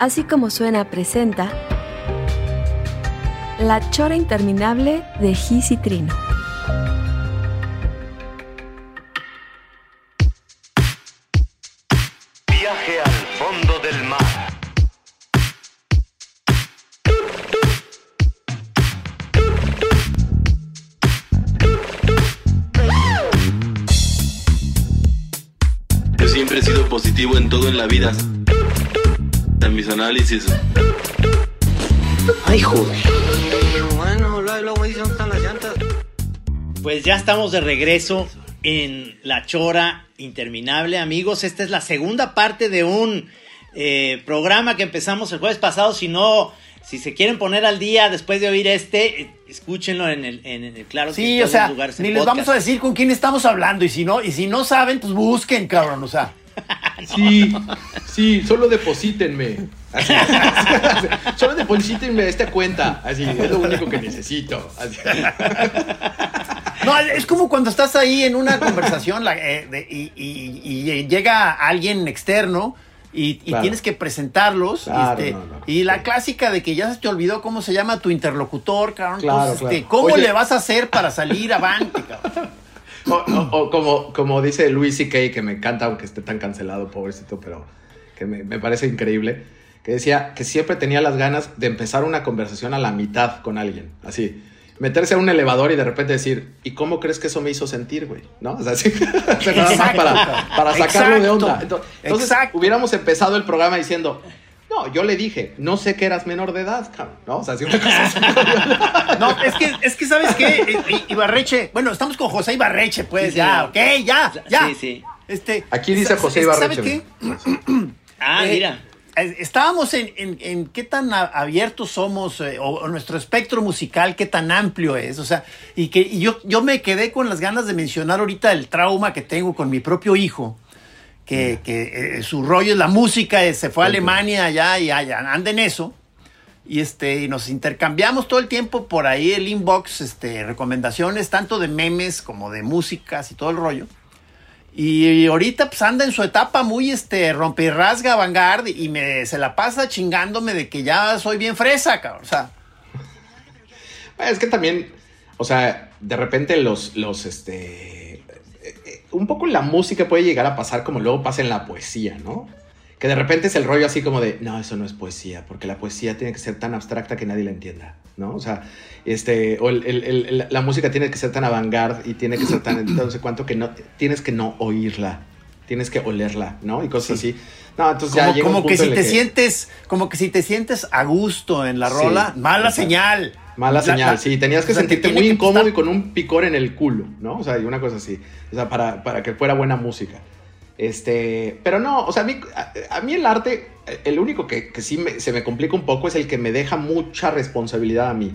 Así como suena presenta La chora interminable de Gis y Trino. Viaje al fondo del mar. Yo siempre he sido positivo en todo en la vida. En mis análisis. Ay, joder. Bueno, luego dicen dónde están las llantas. Pues ya estamos de regreso en La Chora Interminable, amigos. Esta es la segunda parte de un eh, programa que empezamos el jueves pasado. Si no, si se quieren poner al día después de oír este, eh, escúchenlo en el, en el claro. que Sí, en o sea, ni les podcast. vamos a decir con quién estamos hablando. Y si no, y si no saben, pues busquen, cabrón. O sea, Sí, sí, solo deposítenme. Así, así, solo deposítenme esta cuenta. Así, es lo único que necesito. No, es como cuando estás ahí en una conversación la- eh, de- y, y- y llega alguien externo. Y, y Claro. tienes que presentarlos. Claro, este, no, no, y la sí. clásica de que ya se te olvidó cómo se llama tu interlocutor, cabrón. Claro, Entonces, este. ¿cómo Oye. le vas a hacer para salir avante, cabrón? O, o- o como, como dice Luis C.K., que me encanta, aunque esté tan cancelado, pobrecito, pero que me, me parece increíble, que decía que siempre tenía las ganas de empezar una conversación a la mitad con alguien, así. Meterse a un elevador y de repente decir, ¿y cómo crees que eso me hizo sentir, güey? ¿No? O sea, Exacto. para, para sacarlo de onda. Entonces, entonces, Exacto. hubiéramos empezado el programa diciendo, no, yo le dije, no sé que eras menor de edad, cabrón, ¿no? O sea, así una cosa así. No, es que, es que ¿sabes qué? I- I- Ibarreche, bueno, estamos con José Ibarreche, pues, Sí, ya, ok, ya, ya. Sí, sí. Este, Aquí dice José Ibarreche. ¿Sabe qué? Ah, Eh, mira. eh, Estábamos en, en- en qué tan abiertos somos, eh, o, o nuestro espectro musical, qué tan amplio es. O sea, y que y yo, yo me quedé con las ganas de mencionar ahorita el trauma que tengo con mi propio hijo, que, que, eh, su rollo es la música, eh, se fue a Alemania allá y allá anda en eso. Y este, y nos intercambiamos todo el tiempo por ahí el inbox, este, recomendaciones, tanto de memes como de músicas y todo el rollo. Y ahorita pues anda en su etapa muy este rompe y rasga vanguard y me se la pasa chingándome de que ya soy bien fresa, cabrón. O sea, Es que también, o sea, de repente los, los, este, eh, eh, un poco la música puede llegar a pasar como luego pasa en la poesía, ¿no? Que de repente es el rollo así como de, no, eso no es poesía, porque la poesía tiene que ser tan abstracta que nadie la entienda, ¿no? O sea, este, o el- el- el- la música tiene que ser tan avant y tiene que ser tan, no sé cuánto, que no, tienes que no oírla, tienes que olerla, ¿no? Y cosas así. No, entonces ya como, llega un como que punto si en te sientes, como que si te sientes a gusto en la Sí, rola, mala exacto. señal. Mala La- señal, la- sí, tenías que o sea, te sentirte tiene muy que incómodo gustar. y con un picor en el culo, ¿no? O sea, y una cosa así. O sea, para, para que fuera buena música. Este, pero no, o sea, a mí, a, a mí el arte, el único que, que sí me- se me complica un poco es el que me deja mucha responsabilidad a mí.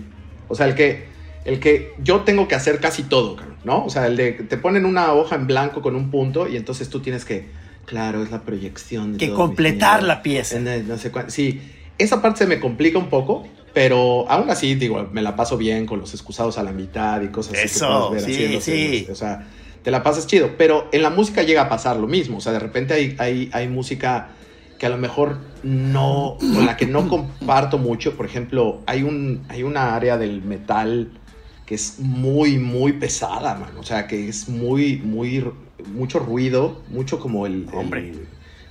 O sea, el que, el que yo tengo que hacer casi todo, ¿no? O sea, el de que te ponen una hoja en blanco con un punto y entonces tú tienes que, claro, es la proyección de Que todo completar la pieza. No sé cuán- Sí, esa parte se me complica un poco, pero aún así, digo, me la paso bien con los excusados a la mitad y cosas así. que Eso, ver sí, haciéndose, sí. O sea, te la pasas chido, pero en la música llega a pasar lo mismo. O sea, de repente hay, hay, hay música que a lo mejor no, con la que no comparto mucho. Por ejemplo, hay, un, hay una área del metal que es muy, muy pesada, man. O sea, que es muy, muy, mucho ruido, mucho como el... el- Hombre.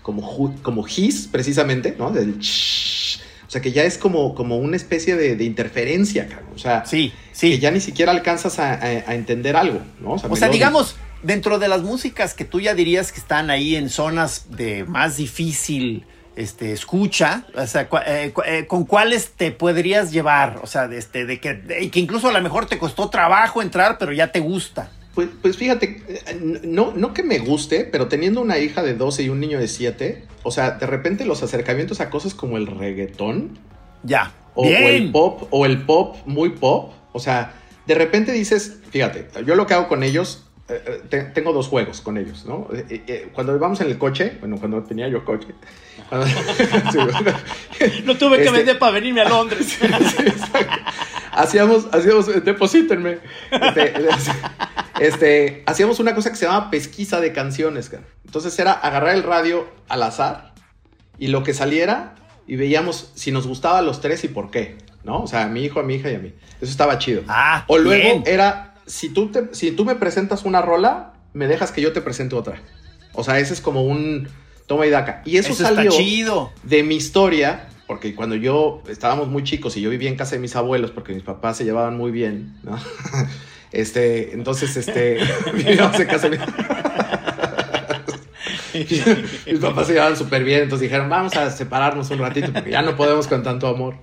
como, ju- como hiss, precisamente, ¿no? Del shhh. O sea, que ya es como, como una especie de, de interferencia, cabrón. O sea, Sí, que sí. ya ni siquiera alcanzas a, a- a entender algo, ¿no? O sea, digamos, dentro de las músicas que tú ya dirías que están ahí en zonas de más difícil este, escucha, o sea, eh, cu- eh, ¿con cuáles te podrías llevar? O sea, de, este, de que, de- que incluso a lo mejor te costó trabajo entrar, pero ya te gusta. Pues, pues fíjate, eh, no, no que me guste, pero teniendo una hija de 12 y un niño de 7, o sea, de repente los acercamientos a cosas como el reggaetón Ya. o, o el pop, o el pop muy pop, o sea, de repente dices, fíjate, yo lo que hago con ellos, eh, te- tengo dos juegos con ellos, ¿no? Eh, eh, eh, cuando vamos en el coche, bueno, cuando tenía yo coche, cuando- Sí, Lo tuve que Este- vender para venirme a Londres. hacíamos, hacíamos, eh, deposítenme. Este, este, hacíamos una cosa que se llama pesquisa de canciones, cara. Entonces era agarrar el radio al azar y lo que saliera y veíamos si nos gustaba a los tres y por qué, ¿no? O sea, a mi hijo, a mi hija y a mí. Eso estaba chido. Ah, o luego bien. era, si tú, te- si tú me presentas una rola, me dejas que yo te presente otra. O sea, ese es como un toma y daca. Y eso, Eso salió chido. de mi historia, porque cuando yo estábamos muy chicos y yo vivía en casa de mis abuelos, porque mis papás se llevaban muy bien, ¿no? Este, entonces, este, vivíamos en casa de mis... mis papás se llevaban súper bien, entonces dijeron, vamos a separarnos un ratito, porque ya no podemos con tanto amor.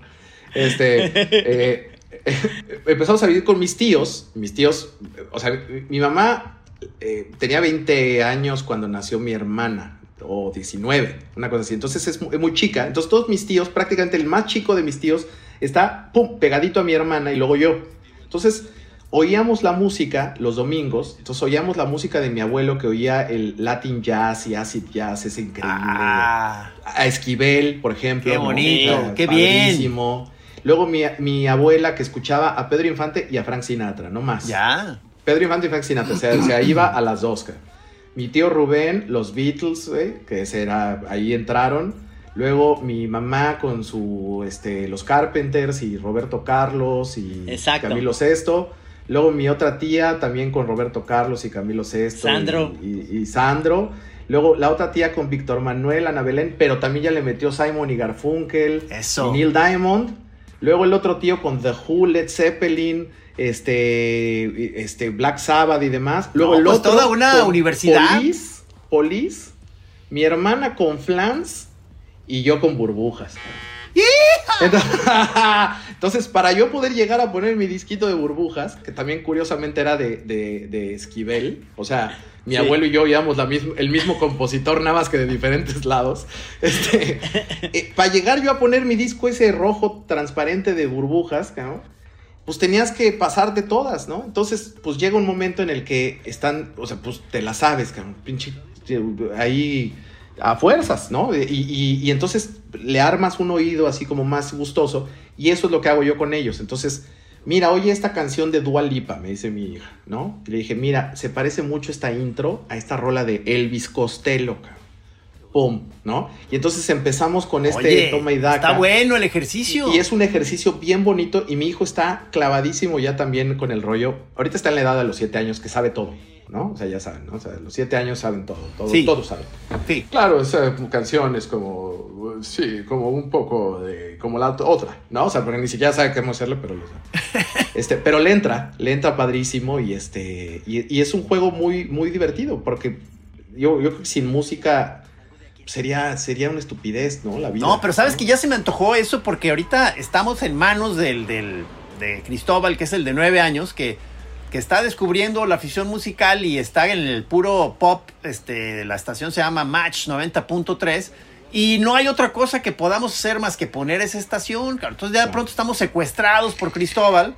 Este, eh, empezamos a vivir con mis tíos, mis tíos, o sea, mi mamá eh, tenía 20 años cuando nació mi hermana, o 19, una cosa así. Entonces es muy, muy chica. Entonces todos mis tíos, prácticamente el más chico de mis tíos, está pum, pegadito a mi hermana y luego yo. Entonces oíamos la música los domingos. Entonces oíamos la música de mi abuelo que oía el Latin jazz y acid jazz, es increíble. Ah, A Esquivel, por ejemplo. Qué bonito, qué bien. Luego mi, mi abuela que escuchaba a Pedro Infante y a Frank Sinatra, no más. ya. Pedro Infante y Frank Sinatra, o sea, o sea, iba a las dos. cara. Mi tío Rubén, los Beatles, güey, que ese era, ahí entraron. Luego mi mamá con su, este, los Carpenters y Roberto Carlos y Exacto. Camilo Sesto. Luego mi otra tía también con Roberto Carlos y Camilo Sesto. Sandro. Y, y- y Sandro. Luego la otra tía con Víctor Manuel, Ana Belén, pero también ya le metió Simon y Garfunkel. Eso. Y Neil Diamond. Luego el otro tío con The Who, Led Zeppelin, este, este Black Sabbath y demás. Luego No, el pues otro toda una con universidad. Police, Police, mi hermana con Flans y yo con burbujas. Entonces, entonces, para yo poder llegar a poner mi disquito de burbujas, que también curiosamente era de, de- de Esquivel, o sea, mi Sí. abuelo y yo oíamos la el mismo compositor, nada más que de diferentes lados. Este, eh, para llegar yo a poner mi disco ese rojo transparente de burbujas, ¿no? pues tenías que pasarte todas, ¿no? Entonces, pues llega un momento en el que están, o sea, pues te la sabes, cabrón, pinche, ahí a fuerzas, ¿no? Y, y- y entonces le armas un oído así como más gustoso, y eso es lo que hago yo con ellos. Entonces, mira, oye esta canción de Dua Lipa, me dice mi hija, ¿no? Y le dije, mira, se parece mucho esta intro a esta rola de Elvis Costello, cabrón. Pum, ¿no? Y entonces empezamos con este Oye, toma y daca. está bueno el ejercicio. Y es un ejercicio bien bonito y mi hijo está clavadísimo ya también con el rollo. Ahorita está en la edad de los siete años que sabe todo, ¿no? O sea, ya saben, ¿no? O sea, los siete años saben todo, todo Sí. todos saben. Sí. Claro, esa canción es como, sí, como un poco de, como la otra, ¿no? O sea, porque ni siquiera sabe cómo hacerlo, pero lo sabe. Este, pero le entra, le entra padrísimo y este, y, y es un juego muy, muy divertido porque yo, yo creo que sin música sería, sería una estupidez, ¿no? La vida. No, pero sabes ¿no? que ya se me antojó eso porque ahorita estamos en manos del, del- de Cristóbal, que es el de nueve años, que, que está descubriendo la afición musical y está en el puro pop. Este, la estación se llama Match 90.3. Y no hay otra cosa que podamos hacer más que poner esa estación. Entonces ya de pronto estamos secuestrados por Cristóbal,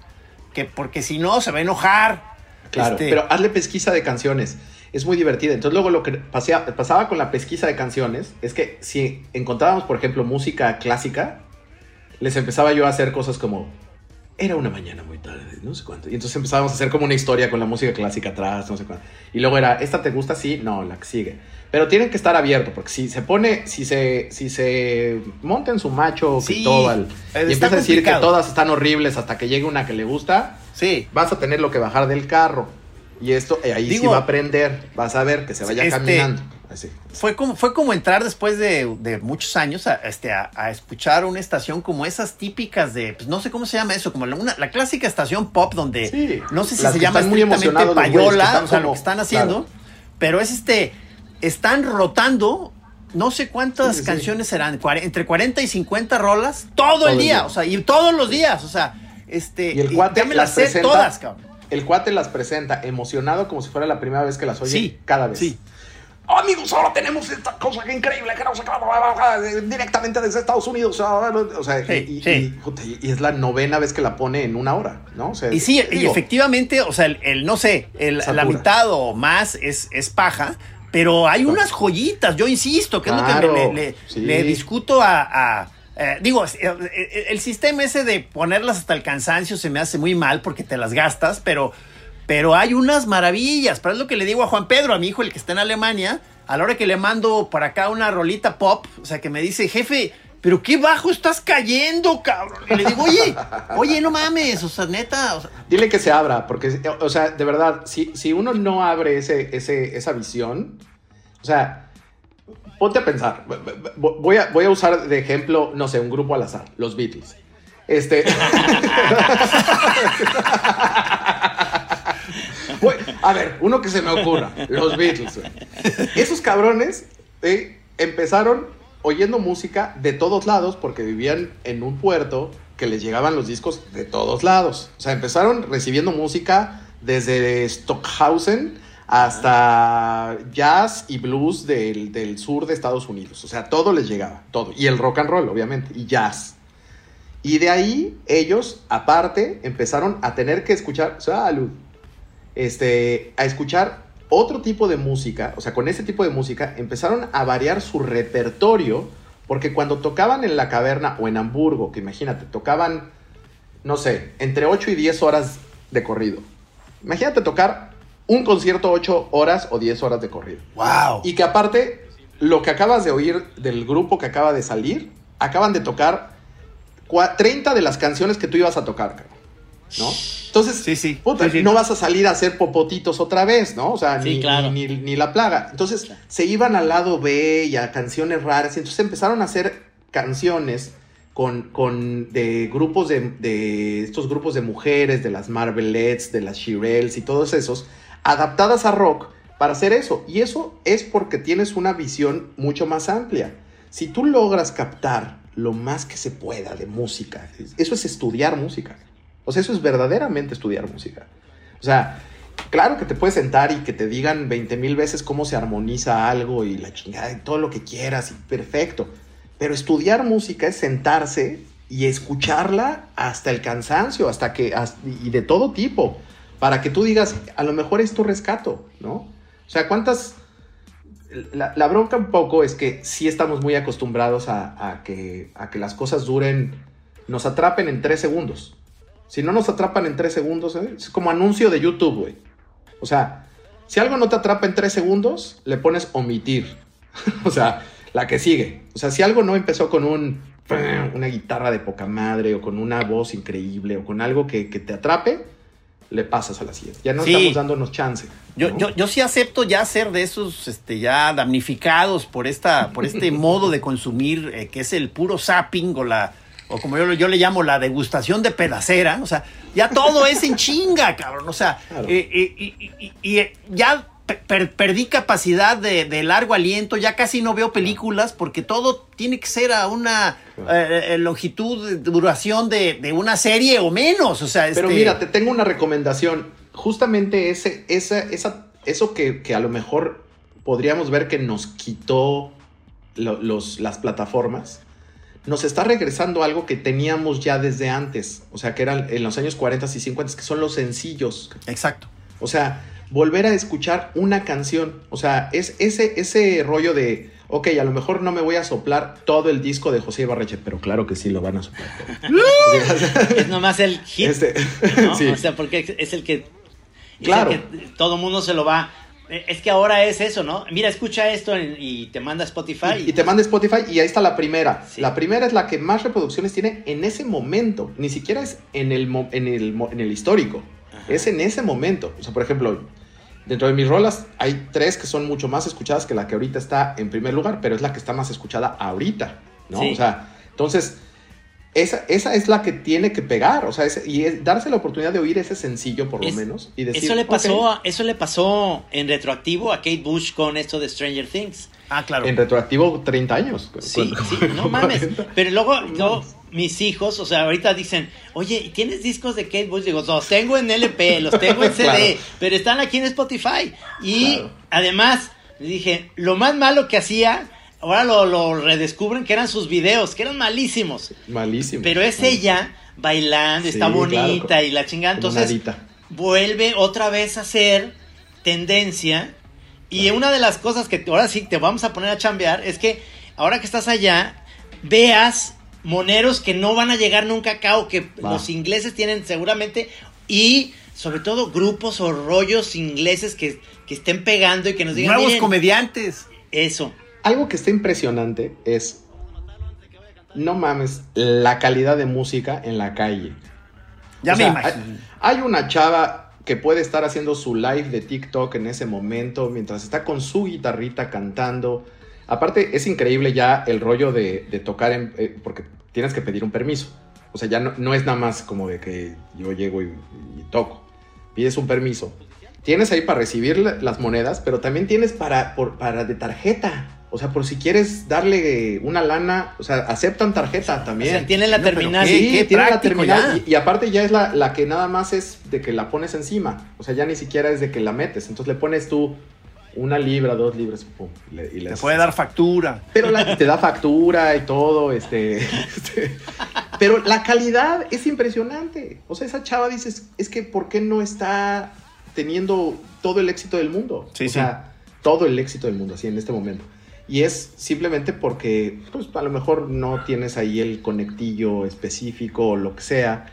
que porque si no se va a enojar. Claro, Este, pero hazle pesquisa de canciones. Es muy divertida. Entonces, luego lo que pasea- pasaba con la pesquisa de canciones es que si encontrábamos, por ejemplo, música clásica, les empezaba yo a hacer cosas como. Era una mañana muy tarde, no sé cuánto. Y entonces empezábamos a hacer como una historia con la música clásica atrás, no sé cuánto. Y luego era, ¿esta te gusta? Sí, no, la que sigue. Pero tienen que estar abiertos, porque si se pone, si se, si se monta en su macho Sí, Cristóbal eh, y empieza a decir que todas están horribles hasta que llegue una que le gusta, sí. vas a tenerlo que bajar del carro. Y esto, eh, ahí sí va a aprender. Vas a ver que se vaya este, caminando. Así. Fue como, fue como entrar después de, de muchos años a, este, a, a escuchar una estación como esas típicas de, pues no sé cómo se llama eso, como la, una- la clásica estación pop donde Sí, no sé si se llama estrictamente payola, o sea, lo que están haciendo, claro. pero es este, están rotando no sé cuántas Sí, sí. canciones serán, entre 40 y 50 rolas todo, el el día, día. o sea, y todos los días, o sea, este, Y el cuate ya me las las sé presenta- todas, cabrón. el cuate las presenta emocionado como si fuera la primera vez que las oye Sí, cada vez. sí. "Oh, amigos, ahora tenemos esta cosa que increíble, que no sé qué, directamente desde Estados Unidos. O sea, Sí, y, sí. y- puta, y- y es la novena vez que la pone en una hora, ¿no? O sea, Y sí, y efectivamente, o sea, el, el, no sé, el- la mitad o más es, es paja, pero hay unas joyitas, yo insisto, que es lo Claro, que le, le- sí. le discuto a... a, eh, digo, eh, el sistema ese de ponerlas hasta el cansancio se me hace muy mal porque te las gastas, pero, pero hay unas maravillas. Pero es lo que le digo a Juan Pedro, a mi hijo, el que está en Alemania, a la hora que le mando por acá una rolita pop, o sea, que me dice, jefe, pero qué bajo estás cayendo, cabrón. Y le digo, oye, oye, no mames, o sea, neta, o sea, Dile que se abra, porque, o sea, de verdad, si, si uno no abre ese, ese, esa visión, o sea, ponte a pensar. Voy a, voy a usar de ejemplo, no sé, un grupo al azar, los Beatles. Este. A ver, uno que se me ocurra, los Beatles. Esos cabrones eh, empezaron oyendo música de todos lados porque vivían en un puerto que les llegaban los discos de todos lados. O sea, empezaron recibiendo música desde Stockhausen hasta jazz y blues del, del sur de Estados Unidos. O sea, todo les llegaba, todo. Y el rock and roll, obviamente, y jazz. Y de ahí ellos, aparte, empezaron a tener que escuchar, salud, este, a escuchar otro tipo de música, o sea, con ese tipo de música, empezaron a variar su repertorio, porque cuando tocaban en la caverna o en Hamburgo, que imagínate, tocaban, no sé, entre 8 y 10 horas de corrido. Imagínate tocar un concierto 8 horas o 10 horas de corrido. wow. Y que aparte, lo que acabas de oír del grupo que acaba de salir, acaban de tocar cua- 30 de las canciones que tú ibas a tocar, ¿no? Entonces, Sí, sí. puta, Sí, sí. no vas a salir a hacer popotitos otra vez, ¿no? O sea, Sí, ni, claro. ni, ni- ni la plaga. Entonces, se iban al lado B y a canciones raras, y entonces empezaron a hacer canciones con, con de grupos de, de estos grupos de mujeres, de las Marvelettes, de las Shirelles y todos esos, adaptadas a rock para hacer eso. Y eso es porque tienes una visión mucho más amplia. Si tú logras captar lo más que se pueda de música, eso es estudiar música. O sea, eso es verdaderamente estudiar música. O sea, claro que te puedes sentar y que te digan 20 mil veces cómo se armoniza algo y la chingada y todo lo que quieras y perfecto. Pero estudiar música es sentarse y escucharla hasta el cansancio, hasta que, y de todo tipo, para que tú digas, a lo mejor esto rescato, ¿no? O sea, ¿cuántas... La, la bronca un poco es que sí estamos muy acostumbrados a, a que, a que las cosas duren, nos atrapen en tres segundos. Si no nos atrapan en tres segundos, ¿eh? es como anuncio de YouTube, güey. O sea, si algo no te atrapa en tres segundos, le pones omitir. o sea, la que sigue. O sea, si algo no empezó con un una guitarra de poca madre o con una voz increíble o con algo que, que te atrape, le pasas a la siguiente. Ya no Sí. estamos dándonos chance. Yo, ¿no? yo, yo sí acepto ya ser de esos este, ya damnificados por, esta, por este modo de consumir eh, que es el puro zapping o la o como yo, yo le llamo la degustación de pedacera, o sea, ya todo es en chinga, cabrón, o sea, Claro. eh, eh, y, y- y, eh, ya per- per- perdí capacidad de, de largo aliento, ya casi no veo películas porque todo tiene que ser a una eh, longitud, duración de, de una serie o menos, o sea, Pero este, mira, te tengo una recomendación. Justamente ese, esa, esa, eso que, que a lo mejor podríamos ver que nos quitó lo- los, las plataformas, nos está regresando algo que teníamos ya desde antes. O sea, que eran en los años 40 y 50, que son los sencillos. Exacto. O sea, volver a escuchar una canción. O sea, es ese, ese rollo de, ok, a lo mejor no me voy a soplar todo el disco de José Ibarreche, pero claro que sí lo van a soplar. todo. Es nomás el hit. Este, ¿no? sí. O sea, porque es el que. es el Claro. que todo mundo se lo va. Eh, Es que ahora es eso, ¿no? Mira, escucha esto en- y te manda Spotify. Y, y te manda Spotify y ahí está la primera. Sí. La primera es la que más reproducciones tiene en ese momento. Ni siquiera es en el, en el, en el histórico. Es en ese momento. O sea, por ejemplo, dentro de mis rolas hay tres que son mucho más escuchadas que la que ahorita está en primer lugar, pero es la que está más escuchada ahorita. ¿no? Sí. O sea, entonces, esa, esa es la que tiene que pegar. O sea, ese- y es darse la oportunidad de oír ese sencillo por lo Es- menos. Y decir, eso le pasó, eso le pasó en retroactivo a Kate Bush con esto de Stranger Things. Ah, claro. En retroactivo 30 años. Sí, Cuando- sí, no mames. 40. Pero luego, luego mis hijos, o sea, ahorita dicen, oye, ¿y ¿tienes discos de Kate Bush? Digo, los tengo en LP, los tengo en CD, Claro. pero están aquí en Spotify. Y Claro. además, le dije, lo más malo que hacía, ahora lo, lo redescubren que eran sus videos, que eran malísimos. Malísimo. Pero es ella bailando, Sí, está claro, bonita y la chingada. Entonces, vuelve otra vez a ser tendencia. Y una de las cosas que ahora sí te vamos a poner a chambear es que ahora que estás allá, veas moneros que no van a llegar nunca acá o que Va. los ingleses tienen seguramente. Y sobre todo grupos o rollos ingleses que, que estén pegando y que nos digan. Nuevos "Miren, comediantes. Eso. Algo que está impresionante es. No mames, la calidad de música en la calle. Ya O me sea, imagino. Hay, hay una chava que puede estar haciendo su live de TikTok en ese momento mientras está con su guitarrita cantando. Aparte, es increíble ya el rollo de, de tocar en, eh, porque tienes que pedir un permiso. O sea, ya no, no es nada más como de que yo llego y, y toco. Pides un permiso. Tienes ahí para recibir la- las monedas, pero también tienes para, por- para de tarjeta. O sea, por si quieres darle una lana, o sea, aceptan tarjeta también. O sea, tienen la No, pero terminal. qué- Sí, qué tiene la terminal. Y, y aparte ya es la, la que nada más es de que la pones encima. O sea, ya ni siquiera es de que la metes. Entonces le pones tú una libra, dos libras, pum, y le- y le Te puede dar factura. pero la- te da factura y todo, este, este, Pero la calidad es impresionante. O sea, esa chava dices, es que ¿por qué no está teniendo todo el éxito del mundo? Sí, o sí. sea, todo el éxito del mundo, así en este momento. Y es simplemente porque, pues, a lo mejor no tienes ahí el conectillo específico o lo que sea.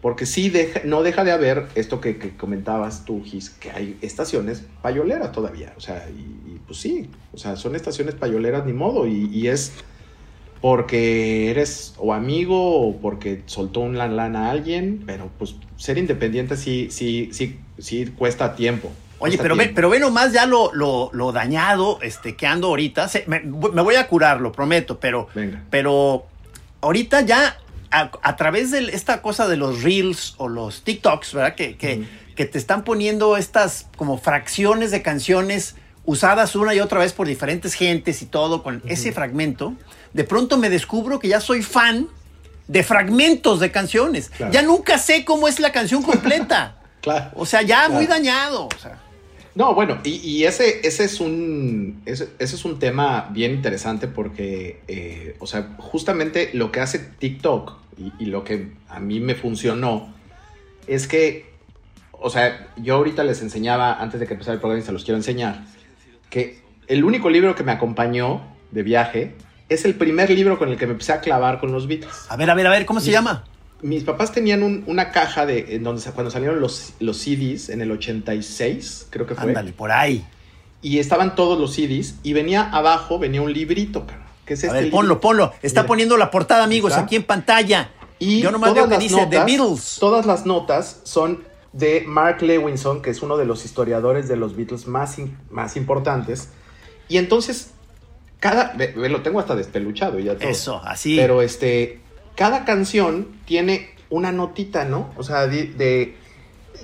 Porque sí deja, no deja de haber esto que, que comentabas tú, Gis, que hay estaciones payoleras todavía. O sea, y, y, pues sí, o sea, son estaciones payoleras ni modo. Y, y es porque eres o amigo o porque soltó una lana a alguien, pero pues ser independiente sí, sí, sí, sí cuesta tiempo. Oye, pero ve, pero ve nomás ya lo, lo, lo dañado este, que ando ahorita. Se- me, me voy a curar, lo prometo, pero, Venga. pero ahorita ya a, a través de esta cosa de los reels o los TikToks, ¿verdad? Que, que, te están poniendo estas como fracciones de canciones usadas una y otra vez por diferentes gentes y todo con ese fragmento. De pronto me descubro que ya soy fan de fragmentos de canciones. Claro. Ya nunca sé cómo es la canción completa. Claro. O sea, ya Claro. muy dañado. O sea. No, bueno, y, y ese, ese es un ese, ese es un tema bien interesante porque, eh, o sea, justamente lo que hace TikTok y, y lo que a mí me funcionó es que, o sea, yo ahorita les enseñaba, antes de que empezara el programa y se los quiero enseñar, que el único libro que me acompañó de viaje es el primer libro con el que me empecé a clavar con los Beatles. A ver, a ver, a ver, ¿cómo se llama? Mis papás tenían un- una caja de en donde cuando salieron los, los CDs en el 86, creo que fue. Ándale, por ahí. Y estaban todos los CDs y venía abajo, venía un librito, cara. Que es A este ver, ponlo, ponlo. Está Mira. poniendo la portada, amigos, ¿Está? aquí en pantalla. Y Yo nomás todas veo que dice The Beatles. Todas las notas son de Mark Lewinson, que es uno de los historiadores de los Beatles más, in- más importantes. Y entonces, cada. ve- ve, lo tengo hasta despeluchado ya todo. Eso, así. Pero este. Cada canción tiene una notita, ¿no? O sea, de. de-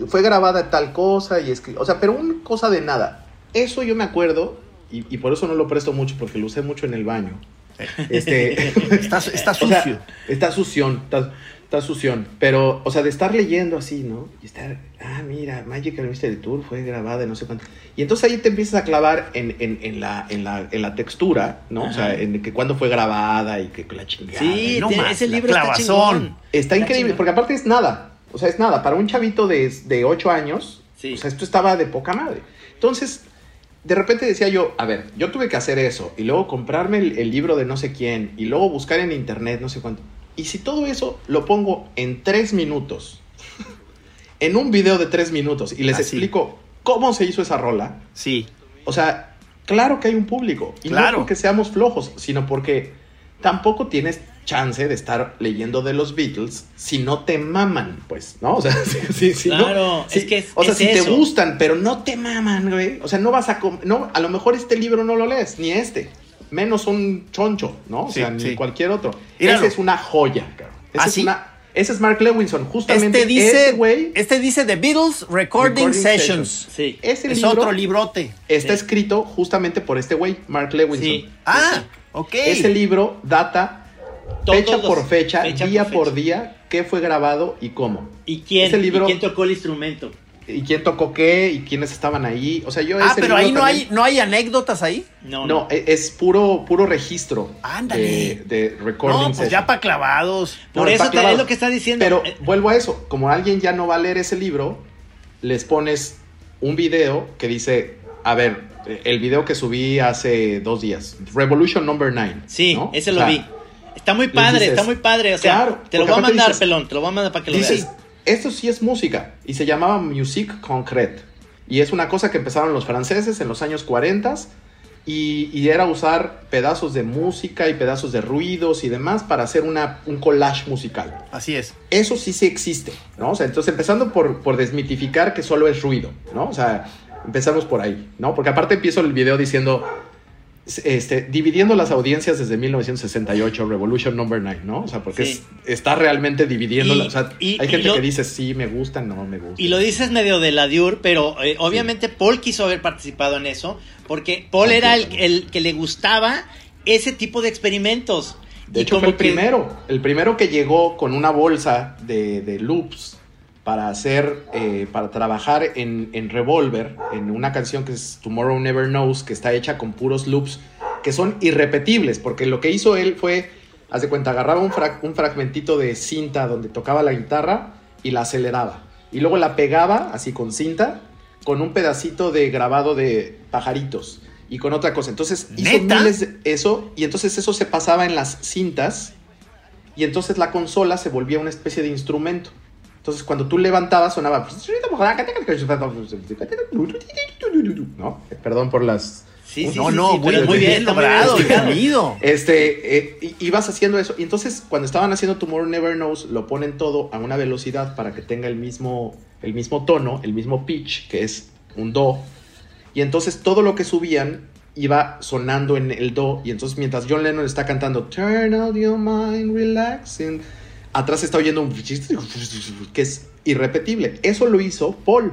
fue grabada tal cosa y es que. O sea, pero una cosa de nada. Eso yo me acuerdo. Y, y por eso no lo presto mucho, porque lo usé mucho en el baño. Este. Está, está O sea, sucio. está sución, está, está sución. Pero, o sea, de estar leyendo así, ¿no? Y estar, ah, mira, Magical Mystery Tour fue grabada en no sé cuánto. Y entonces ahí te empiezas a clavar en, en, en la, en, la, en la textura, ¿no? O sea, en que cuándo fue grabada y que la chingada. Sí, no más, ese libro está clavazón. chingón. Está increíble, chingón. porque aparte es nada. O sea, es nada. Para un chavito de, de 8 años, Sí. o sea, esto estaba de poca madre. Entonces, de repente decía yo, a ver, yo tuve que hacer eso y luego comprarme el, el libro de no sé quién y luego buscar en internet no sé cuánto. Y si todo eso lo pongo en tres minutos, en un video de tres minutos y les Así. explico cómo se hizo esa rola, Sí. o sea, claro que hay un público. Y Claro. no porque seamos flojos, sino porque tampoco tienes chance de estar leyendo de los Beatles si no te maman, pues, ¿no? O sea, si, si- si no- Claro, si- es que es- o sea, es si te gustan, pero no te maman, güey. O sea, no vas a... No, a lo mejor este libro no lo lees, ni este. Menos un choncho, ¿no? O Sí, sea, ni sí. cualquier otro. Ese es una joya, cabrón. Ese, ¿Ah, es sí? una- ese es Mark Lewinson, justamente Este dice, güey. este dice The Beatles Recording, Recording Sessions. Sessions. Sí. Ese Es libro otro librote. está escrito justamente por este güey, Mark Lewinson. Sí. Ah, ok. Ese libro data todos fecha los- por fecha, fecha día por día, qué fue grabado y cómo. ¿Y quién, Ese libro- ¿Y quién tocó el instrumento? Y quién tocó qué y quiénes estaban ahí. O sea, yo Ah, ese pero ahí no también- hay, no hay anécdotas ahí. No, No, e- es puro, puro registro Ándale. de, de recording No, pues session. ya para clavados. Por No, eso te, es lo que está diciendo. Pero Eh, vuelvo a eso, como alguien ya no va a leer ese libro, les pones un video que dice, a ver, el video que subí hace dos días, Revolution Number 9. sí, ¿no? ese O lo sea, vi. Está muy padre, dices, está muy padre. O sea, claro, te lo voy a mandar, dices- pelón. Te lo voy a mandar para que lo Dices, veas. Esto sí es música y se llamaba Musique Concrète. Y es una cosa que empezaron los franceses en los años 40 y, y era usar pedazos de música y pedazos de ruidos y demás para hacer una, un collage musical. Así es. Eso sí sí existe, ¿no? O sea, entonces empezando por, por desmitificar que solo es ruido, ¿no? O sea, empezamos por ahí, ¿no? Porque aparte empiezo el video diciendo, este, dividiendo las audiencias desde 1968, Revolution Number 9, ¿no? O sea, porque Sí. es- está realmente dividiendo, o sea, y- hay gente lo- que dice, sí, me gusta, no me gusta. Y lo dices medio de la Dior, pero eh, obviamente Paul quiso haber participado en eso, porque Paul era el, el que le gustaba ese tipo de experimentos. De Y hecho, fue el que- primero, el primero que llegó con una bolsa de, de loops para hacer, eh, para trabajar en, en Revolver, en una canción que es Tomorrow Never Knows, que está hecha con puros loops que son irrepetibles, porque lo que hizo él fue, haz de cuenta, agarraba un, frag- un fragmentito de cinta donde tocaba la guitarra y la aceleraba. Y luego la pegaba, así con cinta, con un pedacito de grabado de pajaritos y con otra cosa. Entonces hizo ¿Neta? miles de eso y entonces eso se pasaba en las cintas y entonces la consola se volvía una especie de instrumento. Entonces cuando tú levantabas sonaba ¿no? Perdón por las Sí, sí, no, sí, no, sí, muy, muy bien logrado sonido. este, eh, ibas haciendo eso. Y entonces, cuando estaban haciendo Tomorrow Never Knows, lo ponen todo a una velocidad para que tenga el mismo, el mismo tono, el mismo pitch, que es un do. Y entonces todo lo que subían iba sonando en el do. Y entonces, mientras John Lennon está cantando Turn out your mind, relaxing, atrás está oyendo un que es irrepetible. Eso lo hizo Paul.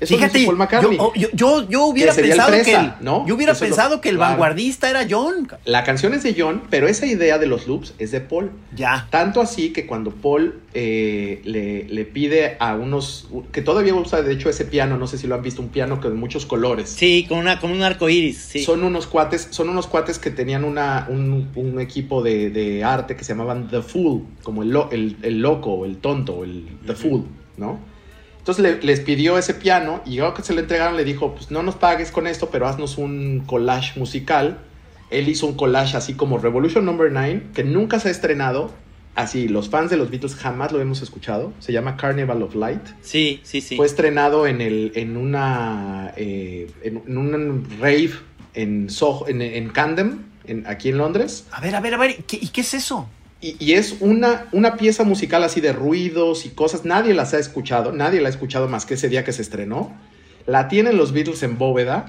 Eso Fíjate, Paul McCartney. yo, yo, yo, yo hubiera pensado que el, ¿no? yo hubiera Eso es lo- pensado que el claro. vanguardista era John. La canción es de John, pero esa idea de los loops es de Paul. Ya. Tanto así que cuando Paul eh, le, le pide a unos. que todavía usa de hecho ese piano, no sé si lo han visto, un piano con muchos colores. Sí, con, una, con un arco iris. Sí. Son unos cuates, son unos cuates que tenían una, un, un equipo de, de arte que se llamaban The Fool, como el, lo- el, el loco, el tonto, el The Fool, ¿no? Entonces le- les pidió ese piano y luego que se le entregaron le dijo, pues no nos pagues con esto, pero haznos un collage musical. Él hizo un collage así como Revolution Number 9, que nunca se ha estrenado. Así, los fans de los Beatles jamás lo hemos escuchado. Se llama Carnival of Light. Sí, sí, sí. Fue estrenado en, el, en una eh, en, en un rave en, Soho, en, en Camden, en- aquí en Londres. A ver, a ver, a ver, ¿qué- ¿y qué es eso? Y, y es una, una pieza musical así de ruidos y cosas. Nadie las ha escuchado, nadie la ha escuchado más que ese día que se estrenó. La tienen los Beatles en bóveda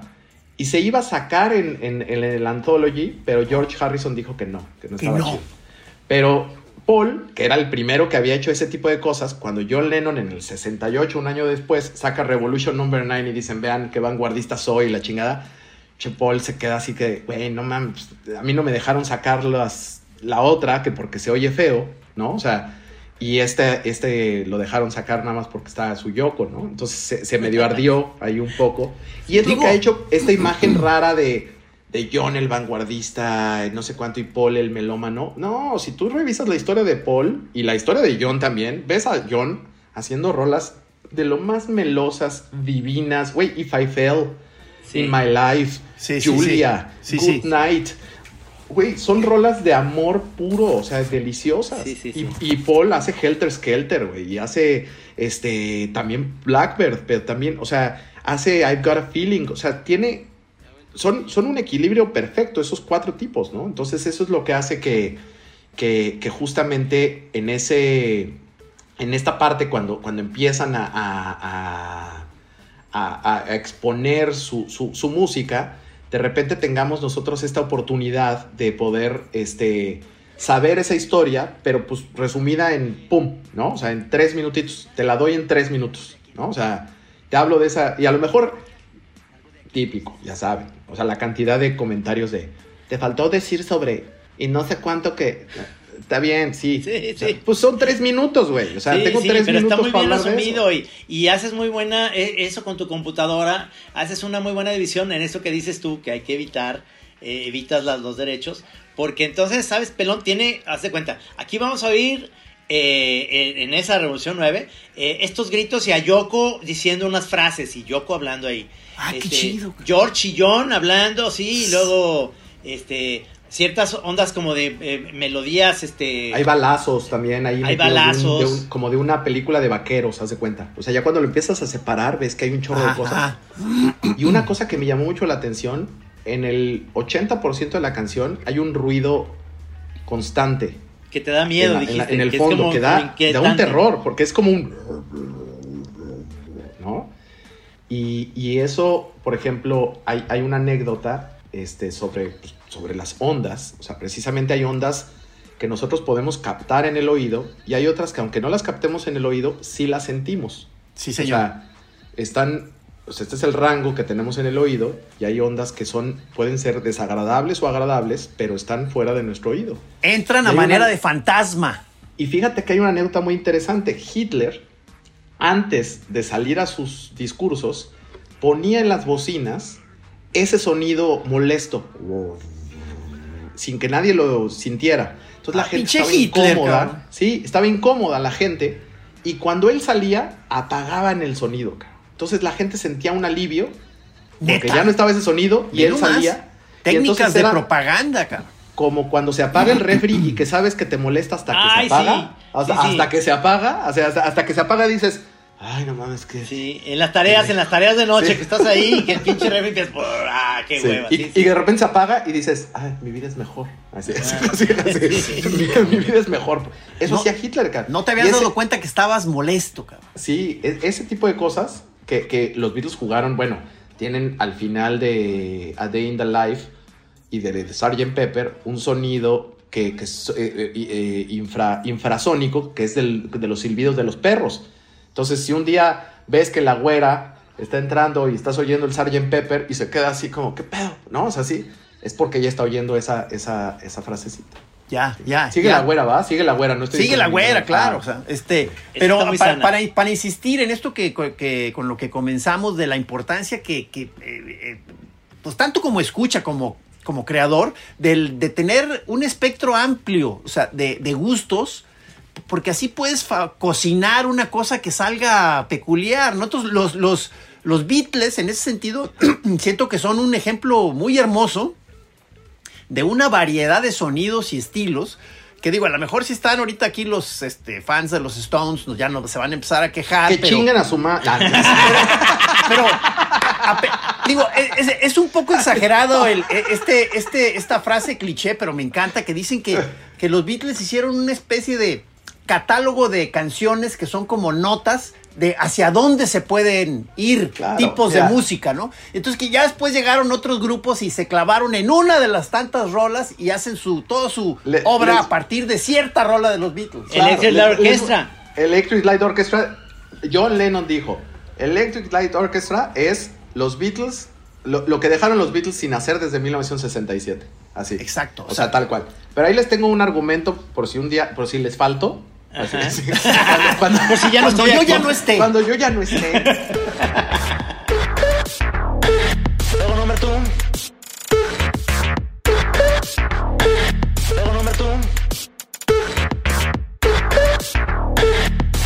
y se iba a sacar en, en- en el Anthology, pero George Harrison dijo que no, que no Que estaba no. chido. Pero Paul, que era el primero que había hecho ese tipo de cosas, cuando John Lennon en el 68, un año después, saca Revolution Number 9 y dicen, vean qué vanguardista soy, la chingada. Che, Paul se queda así que, güey, no mames, a mí no me dejaron sacar las- la otra, que porque se oye feo, ¿no? O sea, y este, este lo dejaron sacar nada más porque estaba su Yoko, ¿no? Entonces se, se medio ardió ahí un poco. Y es lo Digo- que ha hecho esta imagen rara de, de John el vanguardista, no sé cuánto, y Paul el melómano. No, si tú revisas la historia de Paul y la historia de John también, ves a John haciendo rolas de lo más melosas, divinas. Güey, If I Fell, Sí. In My Life, Sí, sí, Julia, sí. Sí, Good sí. Night. Güey, son rolas de amor puro, o sea, deliciosas. Sí, sí, sí. Y, y Paul hace Helter Skelter, güey, y hace este también Blackbird, pero también, o sea, hace I've Got a Feeling, o sea, tiene son, son un equilibrio perfecto esos cuatro tipos, ¿no? Entonces eso es lo que hace que, que, que justamente en ese en esta parte cuando, cuando empiezan a, a- a- exponer su, su- su música, de repente tengamos nosotros esta oportunidad de poder este, saber esa historia, pero pues resumida en pum, ¿no? O sea, en tres minutitos, te la doy en tres minutos, ¿no? O sea, te hablo de esa, y a lo mejor típico, ya saben, o sea, la cantidad de comentarios de, te faltó decir sobre, y no sé cuánto que, Está bien, sí. Sí, O sea, sí. Pues son tres minutos, güey. O sea, Sí, tengo sí, tres pero minutos está muy para bien resumido y, y haces muy buena eh, eso con tu computadora, haces una muy buena división en eso que dices tú, que hay que evitar, eh, evitas las, los derechos, porque entonces, ¿sabes? Pelón tiene, haz de cuenta, aquí vamos a oír eh, en, en esa Revolución 9 eh, estos gritos y a Yoko diciendo unas frases y Yoko hablando ahí. Ah, qué Este, chido. George y John hablando, sí, y luego este ciertas ondas como de eh, melodías este Hay balazos también ahí. Hay metidos de un- balazos. de un- como de una película de vaqueros, haz de cuenta. O sea, ya cuando lo empiezas a separar, ves que hay un chorro de cosas. Y una cosa que me llamó mucho la atención, en el 80% de la canción hay un ruido constante. que te da miedo, en, la- en la- dijiste, en el fondo, que da, da un terror, porque es como un... ¿No? Y, y eso, por ejemplo, hay, hay una anécdota este, sobre, sobre las ondas. O sea, precisamente hay ondas que nosotros podemos captar en el oído y hay otras que aunque no las captemos en el oído, sí las sentimos. Sí, O señor. sea, están, pues este es el rango que tenemos en el oído y hay ondas que son, pueden ser desagradables o agradables, pero están fuera de nuestro oído. Entran a manera una- de fantasma. Y fíjate que hay una anécdota muy interesante. Hitler, antes de salir a sus discursos, ponía en las bocinas ese sonido molesto, sin que nadie lo sintiera. Entonces la Ah, gente pinche estaba Hitler, incómoda. cabrón. Sí, estaba incómoda la gente. Y cuando él salía, apagaban el sonido. cabrón. Entonces la gente sentía un alivio porque ¿Neta? ya no estaba ese sonido y él salía. Técnicas de propaganda, cabrón. como cuando se apaga el refri y que sabes que te molesta hasta que Ay, se apaga. sí, hasta, sí, sí. hasta que se apaga. O sea, hasta, hasta que se apaga dices, ay, no mames, que. Sí, en las tareas, en las tareas de noche Sí. que estás ahí y que el pinche refri empieza, ah, qué Sí. hueva. Y, sí, y sí. de repente se apaga y dices, ay, mi vida es mejor. Así, así, Ah. así, así. Sí. Mi, mi vida es mejor. Eso No- hacía Hitler, cara. No te habías ese- dado cuenta que estabas molesto, cabrón. Sí, e- ese tipo de cosas que, que los Beatles jugaron, bueno, tienen al final de A Day in the Life y de, de Sgt. Pepper un sonido que, que es eh, eh, eh, infra- infrasónico, que es del- de los silbidos de los perros. Entonces, si un día ves que la güera está entrando y estás oyendo el Sgt. Pepper y se queda así como, ¿qué pedo? ¿No? O sea, sí, es porque ella está oyendo esa, esa, esa frasecita. Ya, ya. Sigue ya. la güera, ¿va? Sigue la güera, no estoy Sigue la güera, claro. Ah. O sea, este, pero para, para insistir en esto que, que- con lo que comenzamos de la importancia que, que, eh, eh, pues tanto como escucha como, como creador, del, de tener un espectro amplio, o sea, de, de gustos, porque así puedes cocinar una cosa que salga peculiar. Nosotros, los, los, los Beatles, en ese sentido, siento que son un ejemplo muy hermoso de una variedad de sonidos y estilos. Que digo, a lo mejor si están ahorita aquí los este, fans de los Stones, pues ya no se van a empezar a quejar. Que pero, chinguen a su madre. pero digo, es, es- es un poco exagerado el, e- este, este, esta frase cliché, pero me encanta que dicen que, que los Beatles hicieron una especie de catálogo de canciones que son como notas de hacia dónde se pueden ir Claro, tipos ya. de música, ¿no? Entonces que ya después llegaron otros grupos y se clavaron en una de las tantas rolas y hacen su toda su Le- obra les- a partir de cierta rola de los Beatles. Electric le- Light Orchestra. Electric Light Orchestra. John Lennon dijo, Electric Light Orchestra es los Beatles, lo, lo que dejaron los Beatles sin hacer desde 1967. Así. Exacto, O sea- tal cual. Pero ahí les tengo un argumento por si un día, por si les falto. Así, Ajá. así. Cuando, cuando- Por si ya no Cuando estoy yo ya no esté. cuando yo ya no esté.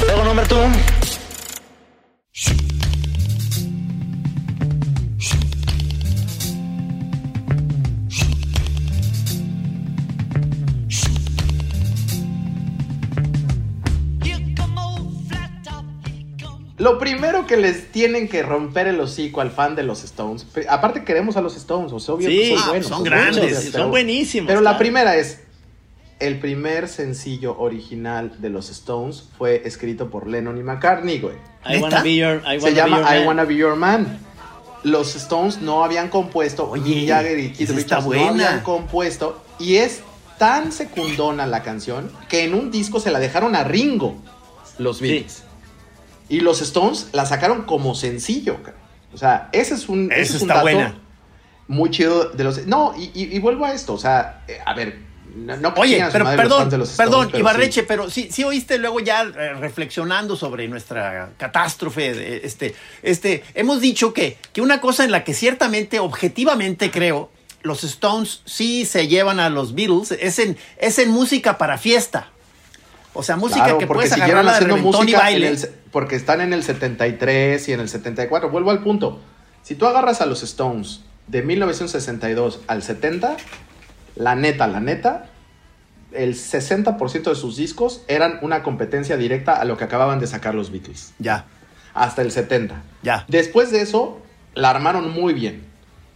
Luego número Lo primero que les tienen que romper el hocico al fan de los Stones. Aparte queremos a los Stones, o sea, obvio Sí, que son ah, buenos. son son grandes, buenos, son pero- buenísimos, Pero la primera es, el primer sencillo original de los Stones fue escrito por Lennon y McCartney, güey. I wanna be your, I Se wanna llama be your I man. Wanna Be Your Man. Los Stones no habían compuesto, Oye, Jagger y Keith Richards no habían compuesto, y es tan secundona la canción que en un disco se la dejaron a Ringo, los Sí. Y los Stones la sacaron como sencillo, cara. O sea, ese es un, ese es un está dato buena. muy chido de los. No, y, y- y vuelvo a esto. O sea, eh, a ver, no, no Oye, pero los perdón, los Stones, perdón, pero Ibarreche, sí. pero sí, sí oíste luego ya eh, reflexionando sobre nuestra catástrofe, de- este, este, hemos dicho que, que una cosa en la que ciertamente, objetivamente creo, los Stones sí se llevan a los Beatles, es en, es en música para fiesta. O sea, música Claro, que puedes siguieron agarrarla de reventón y baile. el porque están en el 73 y en el 74. Vuelvo al punto. Si tú agarras a los Stones de 1962 al 70, la neta, la neta, el 60% de sus discos eran una competencia directa a lo que acababan de sacar los Beatles. Ya, Hasta el 70. ya. Después de eso, la armaron muy bien.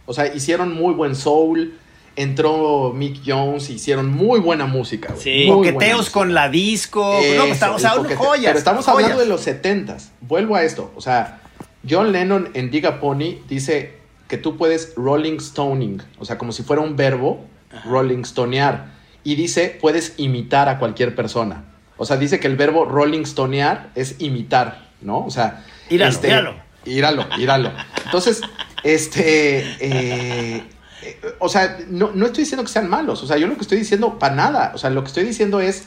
O sea, hicieron muy buen soul. Entró Mick Jones, hicieron muy buena música. Sí. Muy música. con la disco. no, Eso, pues, está- o sea, el coquete- joyas. Pero estamos joyas. hablando de los 70s. Vuelvo a esto. O sea, John Lennon en Diga Pony dice que tú puedes rolling stoning. O sea, como si fuera un verbo, rolling stonear. Y dice, puedes imitar a cualquier persona. O sea, dice que el verbo rolling stonear es imitar, ¿no? O sea, Íralo, íralo. Íralo, íralo. Entonces, este. eh, o sea, no, no estoy diciendo que sean malos. O sea, yo lo que estoy diciendo, para nada. O sea, lo que estoy diciendo es.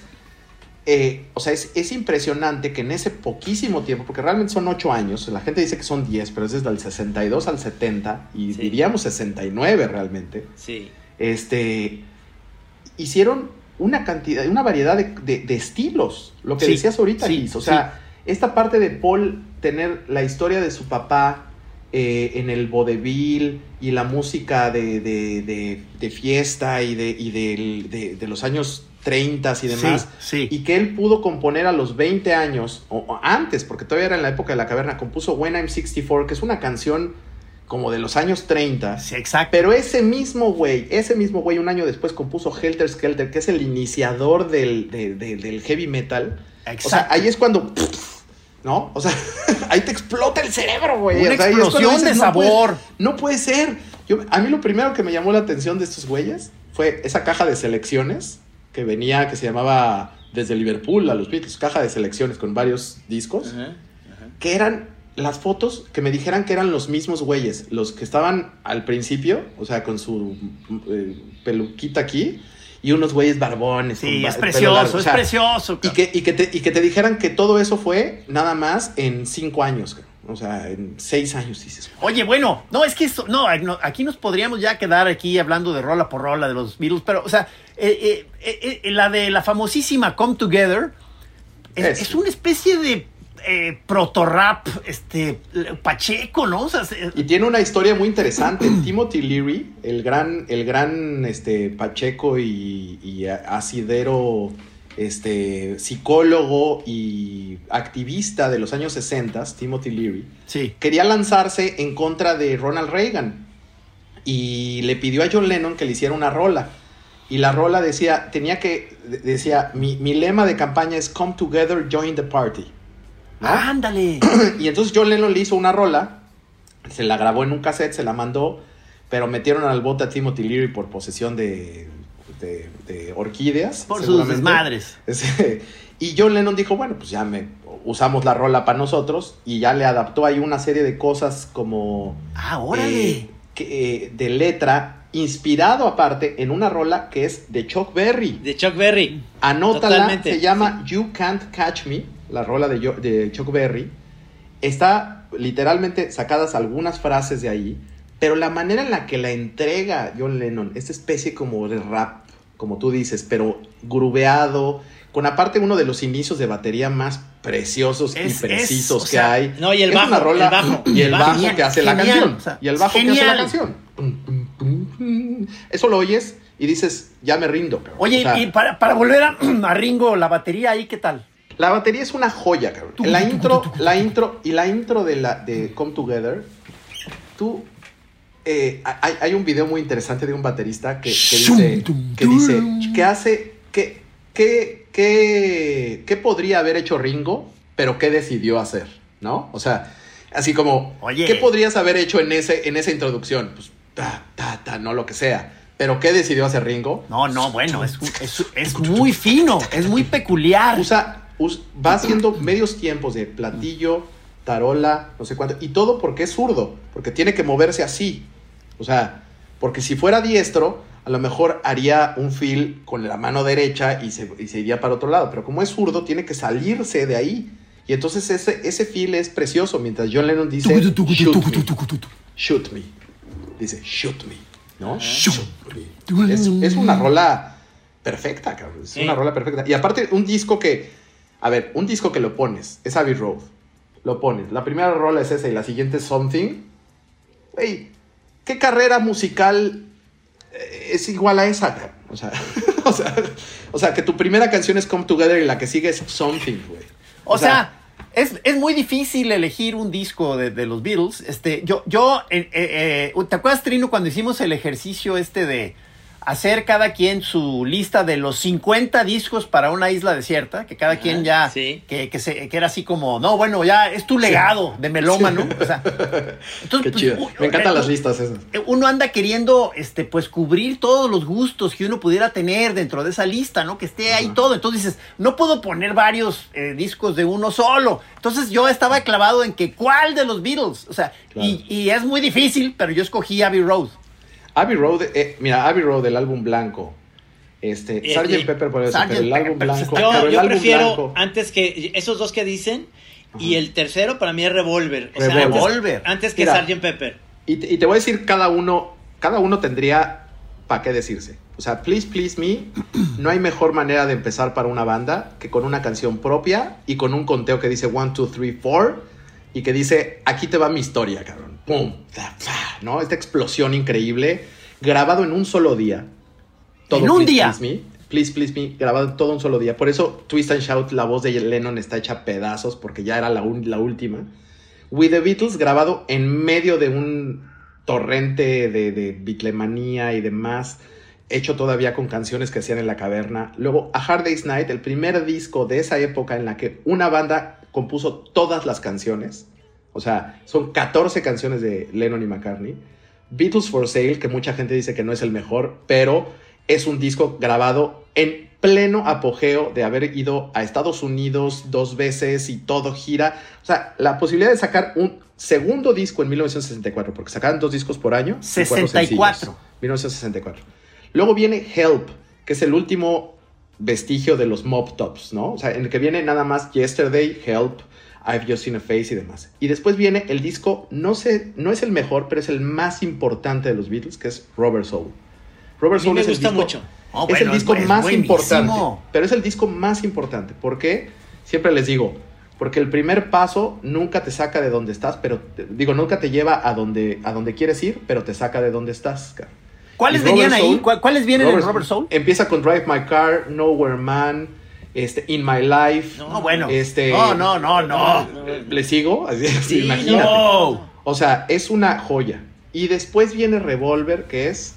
eh, o sea, es, es impresionante que en ese poquísimo tiempo, porque realmente son ocho años, la gente dice que son 10, pero es desde el 62 al 70, y Sí. diríamos 69 realmente Sí. este, hicieron una cantidad, una variedad de, de- de estilos. Lo que Sí, decías ahorita, sí, Liz. O sea, esta parte de Paul tener la historia de su papá eh, en el vodevil y la música de, de- de- de fiesta y, de, y de, los años 30 y demás. Sí, sí. Y que él pudo componer a los 20 años, o, o antes, porque todavía era en la época de la caverna, compuso When I'm 64, que es una canción como de los años 30. Sí, exacto. Pero ese mismo güey, ese mismo güey, un año después compuso Helter Skelter, que es el iniciador del, de- de- del heavy metal. Exacto. O sea, ahí es cuando. ¿No? O sea, ahí te explota el cerebro, güey. Una O sea, explosión de "No puede- sabor". no puede ser. Yo, a mí lo primero que me llamó la atención de estos güeyes fue esa caja de selecciones que venía, que se llamaba desde Liverpool a los Beatles, caja de selecciones con varios discos que eran las fotos que me dijeran que eran los mismos güeyes, los que estaban al principio, o sea, con su eh, peluquita aquí, y unos güeyes barbones. Sí, es precioso, largo, o es sea, precioso. Y que, y, que te, y que te dijeran que todo eso fue nada más en cinco años, cabrón. o sea, en seis años, dices. Oye, bueno, no, es que esto, no, aquí nos podríamos ya quedar aquí hablando de rola por rola de los Beatles, pero, o sea, eh, eh, eh, la de la famosísima Come Together es una especie de eh, proto-rap, este, pacheco, ¿no? O sea, se- Y tiene una historia muy interesante. Timothy Leary, el gran, el gran este, Pacheco y, y asidero este, psicólogo y activista de los años 60, Timothy Leary, sí. quería lanzarse en contra de Ronald Reagan y le pidió a John Lennon que le hiciera una rola. Y la rola decía, tenía que, de- decía, mi, mi lema de campaña es Come Together, Join the Party. Ándale. Y entonces John Lennon le hizo una rola, se la grabó en un cassette, se la mandó, pero metieron al bote a Timothy Leary por posesión de, de- de orquídeas. Por sus desmadres. Y John Lennon dijo, bueno, pues ya me usamos la rola para nosotros y ya le adaptó ahí una serie de cosas como Ah, órale. eh, que, eh, de letra inspirado aparte en una rola que es de Chuck Berry. De Chuck Berry. Anótala, Totalmente. se llama You Can't Catch Me, la rola de, Yo- de Chuck Berry. Está literalmente sacadas algunas frases de ahí, pero la manera en la que la entrega John Lennon, esta especie como de rap, como tú dices, pero grubeado, con aparte uno de los inicios de batería más preciosos Es- y precisos es, o que hay. no, y el Es bajo, una rola- el bajo, y el bajo. Genial, que hace la canción. o sea, y el bajo que hace la canción. Eso lo oyes y dices, ya me rindo. Oye, O sea, y para, para volver a, a Ringo, la batería ahí, ¿qué tal? La batería es una joya, cabrón. La intro, la intro y la intro de la de Come Together, tú eh, hay, hay un video muy interesante de un baterista que, que dice que dice que hace que que que qué podría haber hecho Ringo, pero qué decidió hacer, ¿no? O sea, así como Oye. qué podrías haber hecho en ese en esa introducción, pues ta ta ta no lo que sea, pero qué decidió hacer Ringo? No, no, bueno, es, es, es muy fino, es muy peculiar. usa, us- va haciendo medios tiempos de platillo, tarola, no sé cuánto, y todo porque es zurdo, porque tiene que moverse así. O sea, porque si fuera diestro, a lo mejor haría un feel con la mano derecha y se, y se iría para otro lado. Pero como es zurdo, tiene que salirse de ahí. Y entonces ese, ese feel es precioso. Mientras John Lennon dice, shoot me. Shoot me. Dice, shoot me. ¿No? Shoot me. Es, es una rola perfecta, cabrón. Es una rola perfecta. Y aparte, un disco que, a ver, un disco que lo pones, es Abbey Road. Lo pones. La primera rola es esa y la siguiente es Something. Güey, ¿qué carrera musical eh, es igual a esa? O sea, o sea, o sea, que tu primera canción es Come Together y la que sigue es Something, güey. O, sea, es, es muy difícil elegir un disco de, de los Beatles. Este, yo, yo, eh, eh, ¿te acuerdas, Trino, cuando hicimos el ejercicio este de hacer cada quien su lista de los 50 discos para una isla desierta? Que cada quien ya, sí. que, que, se, que era así como, no, bueno, ya es tu legado de melómano. O sea, entonces, Qué chido. u- Me encantan las listas esas. uno anda queriendo este pues cubrir todos los gustos que uno pudiera tener dentro de esa lista, ¿no? Que esté ahí todo. Entonces dices, no puedo poner varios eh, discos de uno solo. Entonces yo estaba clavado en que cuál de los Beatles, o sea, y, y es muy difícil, pero yo escogí Abbey Road. Abbey Road, eh, mira, Abbey Road, el álbum blanco. Este, Eh, Sgt. eh, Pepper por eso, Sgt. pero el álbum Pepper, blanco. Yo, pero el yo álbum prefiero blanco- antes que esos dos que dicen y el tercero para mí es Revolver. O sea, Revolver. antes, Revolver. antes que Mira. Sgt. Pepper. Y te, y te voy a decir, cada uno, cada uno tendría para qué decirse. O sea, Please Please Me, no hay mejor manera de empezar para una banda que con una canción propia y con un conteo que dice 1, 2, 3, 4 y que dice, aquí te va mi historia, cabrón. ¡Pum! Ta, fa, ¿No? Esta explosión increíble, grabado en un solo día. ¿En un Please, día? Please Me, Please Please Me, grabado todo un solo día. Por eso Twist and Shout, la voz de Lennon está hecha a pedazos porque ya era la, un- la última. With the Beatles grabado en medio de un torrente de, de bitlemanía y demás, hecho todavía con canciones que hacían en la caverna. Luego A Hard Day's Night, el primer disco de esa época en la que una banda compuso todas las canciones. O sea, son 14 canciones de Lennon y McCartney. Beatles for Sale, que mucha gente dice que no es el mejor, pero es un disco grabado en pleno apogeo de haber ido a Estados Unidos dos veces y todo gira. O sea, la posibilidad de sacar un segundo disco en 1964, porque sacaban dos discos por año. y cuatro 64. sencillos. 1964. Luego viene Help, que es el último vestigio de los Mob Tops, ¿no? O sea, en el que viene nada más Yesterday, Help, I've Just Seen a Face y demás. Y después viene el disco, no sé, no es el mejor, pero es el más importante de los Beatles, que es Robert Soul. Robert Soul me es el gusta disco, mucho. Oh, es el bueno, disco es más buenísimo. importante. Pero es el disco más importante. ¿Por qué? Siempre les digo, porque el primer paso nunca te saca de donde estás, pero digo, nunca te lleva a donde, a donde quieres ir, pero te saca de donde estás. ¿Cuáles Y venían Robert ahí? Soul- ¿Cuál- ¿Cuáles vienen en Robert Soul? Empieza con Drive My Car, Nowhere Man, este, In My Life. No, bueno. Este, No, no, no, no. ¿Le sigo? Así, Sí, imagínate. no. O sea, es una joya. Y después viene Revolver, que es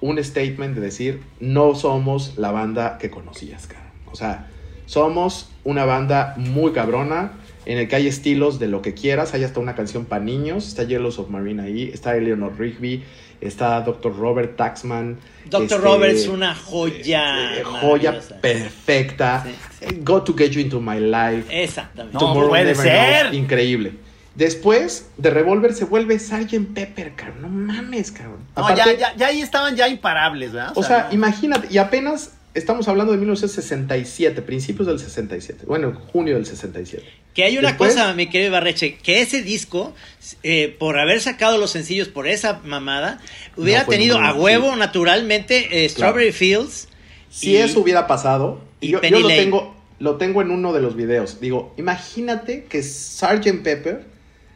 un statement de decir, no somos la banda que conocías, cara. O sea, somos una banda muy cabrona, en el que hay estilos de lo que quieras. Hay hasta una canción para niños. Está Yellow Submarine ahí. Está Eleanor Rigby. Está Dr. Robert Taxman. Dr. este, Robert es una joya. eh, joya maravillosa. perfecta. Sí, Eh, Go to Get You Into My Life. Exactamente. No, Tomorrow puede Never ser. Knows, Increíble. Después de Revolver se vuelve Sgt. Pepper, cabrón. No mames, cabrón. No, Aparte, ya, ya, ya ahí estaban ya imparables, ¿verdad? O sea, no. imagínate, y apenas estamos hablando de 1967, principios del 67. Bueno, junio del 67. Que hay una Después- cosa, mi querido Barreche, que ese disco, eh, por haber sacado los sencillos por esa mamada, hubiera No tenido a huevo sí. naturalmente eh, Strawberry Fields. Si y- eso hubiera pasado, y yo, yo lo tengo, lo tengo en uno de los videos. Digo, imagínate que Sgt. Pepper,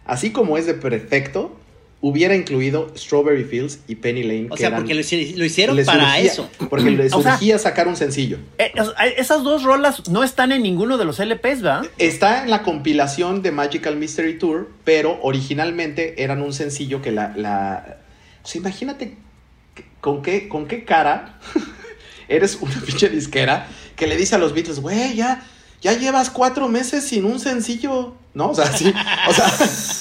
así como es de perfecto, hubiera incluido Strawberry Fields y Penny Lane. O sea, eran- porque lo, hici- lo hicieron para surgía- eso. Porque le O sea- surgía sacar un sencillo. Eh, esas dos rolas no están en ninguno de los LPs, ¿verdad? Está en la compilación de Magical Mystery Tour, pero originalmente eran un sencillo que la... la... O sea, imagínate con qué, con qué cara eres una pinche disquera que le dice a los Beatles, güey, ya, ya llevas cuatro meses sin un sencillo, ¿no? O sea, sí, o sea,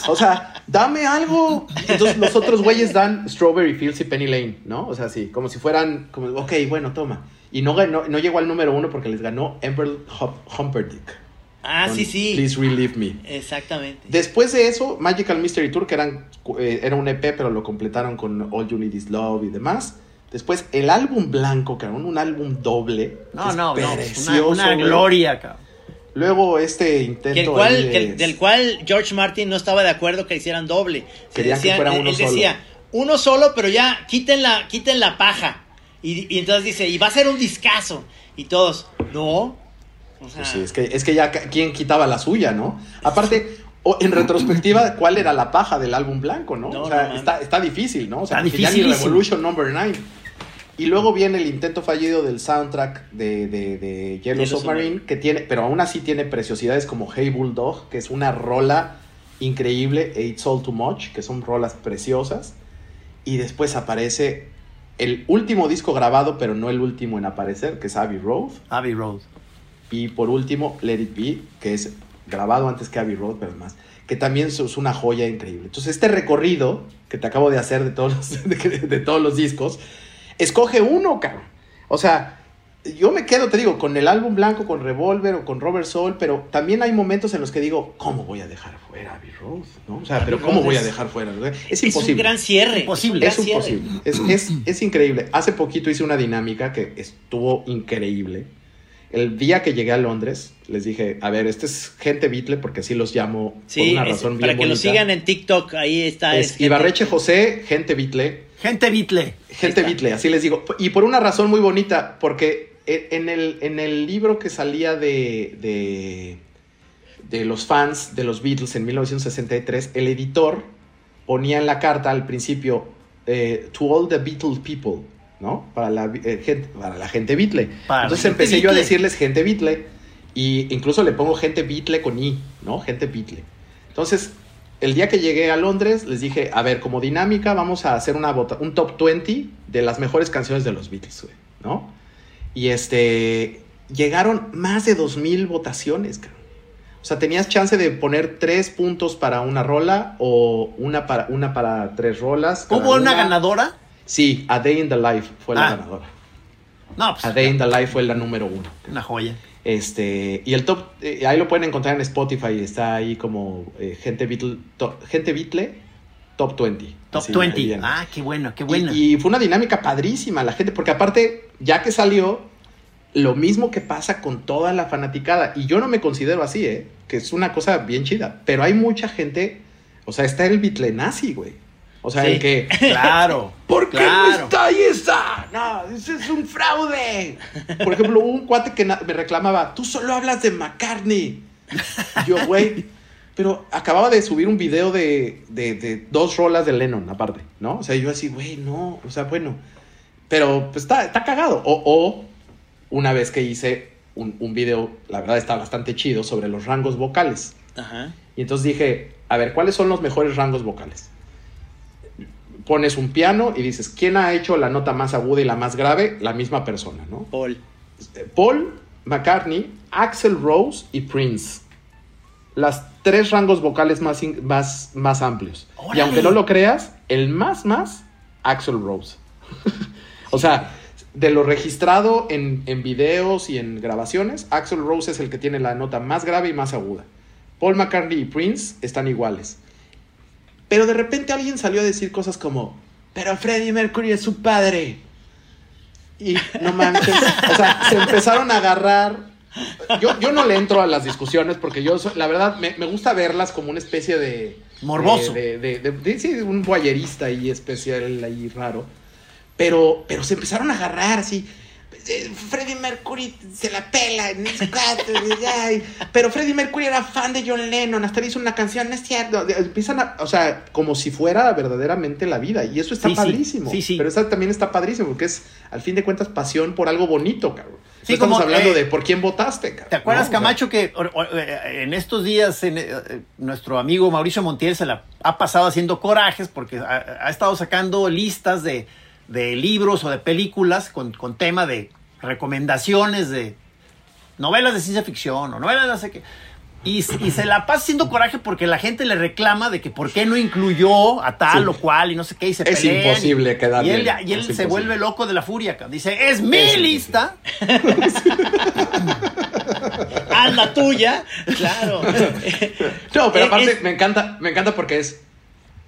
o sea, dame algo. Entonces los otros güeyes dan Strawberry Fields y Penny Lane, ¿no? O sea, sí, como si fueran, como, ok, bueno, toma. Y no, ganó- no llegó al número uno porque les ganó Emperor Hum- Humperdinck. Ah, sí, sí. Please Relieve Me. Exactamente. Después de eso, Magical Mystery Tour, que eran, eh, era un EP, pero lo completaron con All You Need Is Love y demás. Después, el álbum blanco, cabrón, un álbum doble. No, no, no. Una, una gloria, cabrón. Luego este intento. Que el cual, ahí de- que el- del cual George Martin no estaba de acuerdo que hicieran doble. Se Querían que fuera él- uno él solo. decía, uno solo, pero ya quiten la, quiten la paja. Y, y entonces dice, y va a ser un discazo. Y todos, no. O sea, Pues sí, es que, es que ya quién quitaba la suya, ¿no? Aparte, o en retrospectiva, ¿cuál era la paja del álbum blanco, no? No, o sea, está, está difícil, ¿no? O sea, Está ya ni. Revolution Number 9. Y luego viene el intento fallido del soundtrack de, de, de Yellow, Yellow Submarine, Submarine. que tiene, pero aún así tiene preciosidades como Hey Bulldog, que es una rola increíble, e It's All Too Much, que son rolas preciosas. Y después aparece el último disco grabado, pero no el último en aparecer, que es Abbey Road. Abbey Road. Y por último, Let It Be, que es grabado antes que Abbey Road, pero más, que también es una joya increíble. Entonces, este recorrido que te acabo de hacer de todos los, de, de todos los discos, escoge uno, cabrón. O sea, yo me quedo, te digo, con el álbum blanco, con Revolver o con Robert Soul, pero también hay momentos en los que digo, ¿cómo voy a dejar fuera Abbey Road? ¿No? O sea, pero ¿cómo voy a es- dejar fuera? Es, es imposible. un gran cierre. Imposible. Es imposible. Es, es, es increíble. Hace poquito hice una dinámica que estuvo increíble. El día que llegué a Londres, les dije, a ver, este es gente Beatle, porque así los llamo por Sí, una es- razón para bien que lo bonita. sigan en TikTok, ahí está. Es Ibarreche José, gente Beatle. Gente Beatle. Gente. Beatle, así les digo. Y por una razón muy bonita, porque en el, en el libro que salía de, de, de los fans de los Beatles en 1963, el editor ponía en la carta al principio, eh, to all the Beatles people, ¿no? Para la, eh, gente, para la gente Beatle. Para Entonces gente empecé yo a decirles gente Beatle, y incluso le pongo gente Beatle con I, ¿no? Gente Beatle. Entonces, el día que llegué a Londres, les dije, a ver, como dinámica, vamos a hacer una vota un top 20 de las mejores canciones de los Beatles, güey, ¿no? Y este, llegaron más de 2.000 votaciones, cabrón. O sea, tenías chance de poner tres puntos para una rola o una para, una para tres rolas. ¿Hubo una ganadora? Sí, A Day in the Life fue la Ah. ganadora. No, pues A Day in the Life fue la número uno. una joya. Este, y el top, eh, ahí lo pueden encontrar en Spotify, está ahí como eh, gente, Beatle, to- gente Beatle Top 20. Top Así, ahí 20. viene. Ah, qué bueno, qué Y- buena. Y, fue una dinámica padrísima, la gente, porque aparte, ya que salió, lo mismo que pasa con toda la fanaticada, y yo no me considero así, ¿eh? que es una cosa bien chida, pero hay mucha gente, o sea, está el Beatle nazi, güey. O sea, Sí. el que... Claro. ¿Por qué claro. no está ahí esa? No, ese es un fraude. Por ejemplo, hubo un cuate que me reclamaba, tú solo hablas de McCartney. Y Yo, güey, pero acababa de subir un video de, de- de dos rolas de Lennon aparte, ¿no? O sea, yo así, güey, no, o sea, bueno. Pero pues está, está cagado. O, o una vez que hice un, un video, la verdad está bastante chido, sobre los rangos vocales. Ajá. Y entonces dije, a ver, ¿cuáles son los mejores rangos vocales? Pones un piano y dices, ¿quién ha hecho la nota más aguda y la más grave? La misma persona, ¿no? Paul. Paul McCartney, Axel Rose y Prince. Las tres rangos vocales más, más, más amplios. Y aunque no lo creas, el más, más, Axel Rose. o sea, de lo registrado en, en videos y en grabaciones, Axel Rose es el que tiene la nota más grave y más aguda. Paul McCartney y Prince están iguales. Pero de repente alguien salió a decir cosas como, pero Freddie Mercury es su padre. Y no manches, o sea, se empezaron a agarrar. Yo, yo no le entro a las discusiones porque yo, la verdad, me, me gusta verlas como una especie de... Morboso. De, de- de- de- sí, un voyerista ahí especial, ahí raro. Pero, pero se empezaron a agarrar así. Freddie Mercury se la pela en y ay, pero Freddie Mercury era fan de John Lennon, hasta le hizo una canción, no es cierto. Empiezan a, o sea, como si fuera verdaderamente la vida, y eso está Sí, padrísimo. sí, sí. Pero esa también está padrísimo, porque es, al fin de cuentas, pasión por algo bonito, cabrón. No Sí, estamos como, hablando eh, de por quién votaste, cabrón. ¿Te acuerdas, Camacho, que eh, en estos días en, eh, eh, nuestro amigo Mauricio Montiel se la ha pasado haciendo corajes porque ha, ha estado sacando listas de, de libros o de películas con, con tema de recomendaciones de novelas de ciencia ficción o novelas de no sé qué. Y, y se la pasa haciendo coraje porque la gente le reclama de que por qué no incluyó a tal Sí. o cual y no sé qué y se Es pelean. imposible quedar Y él, bien, y él es se imposible. vuelve loco de la furia. Dice, es mi imposible. lista. Haz la tuya. Claro. No, pero aparte es- me encanta, me encanta porque es.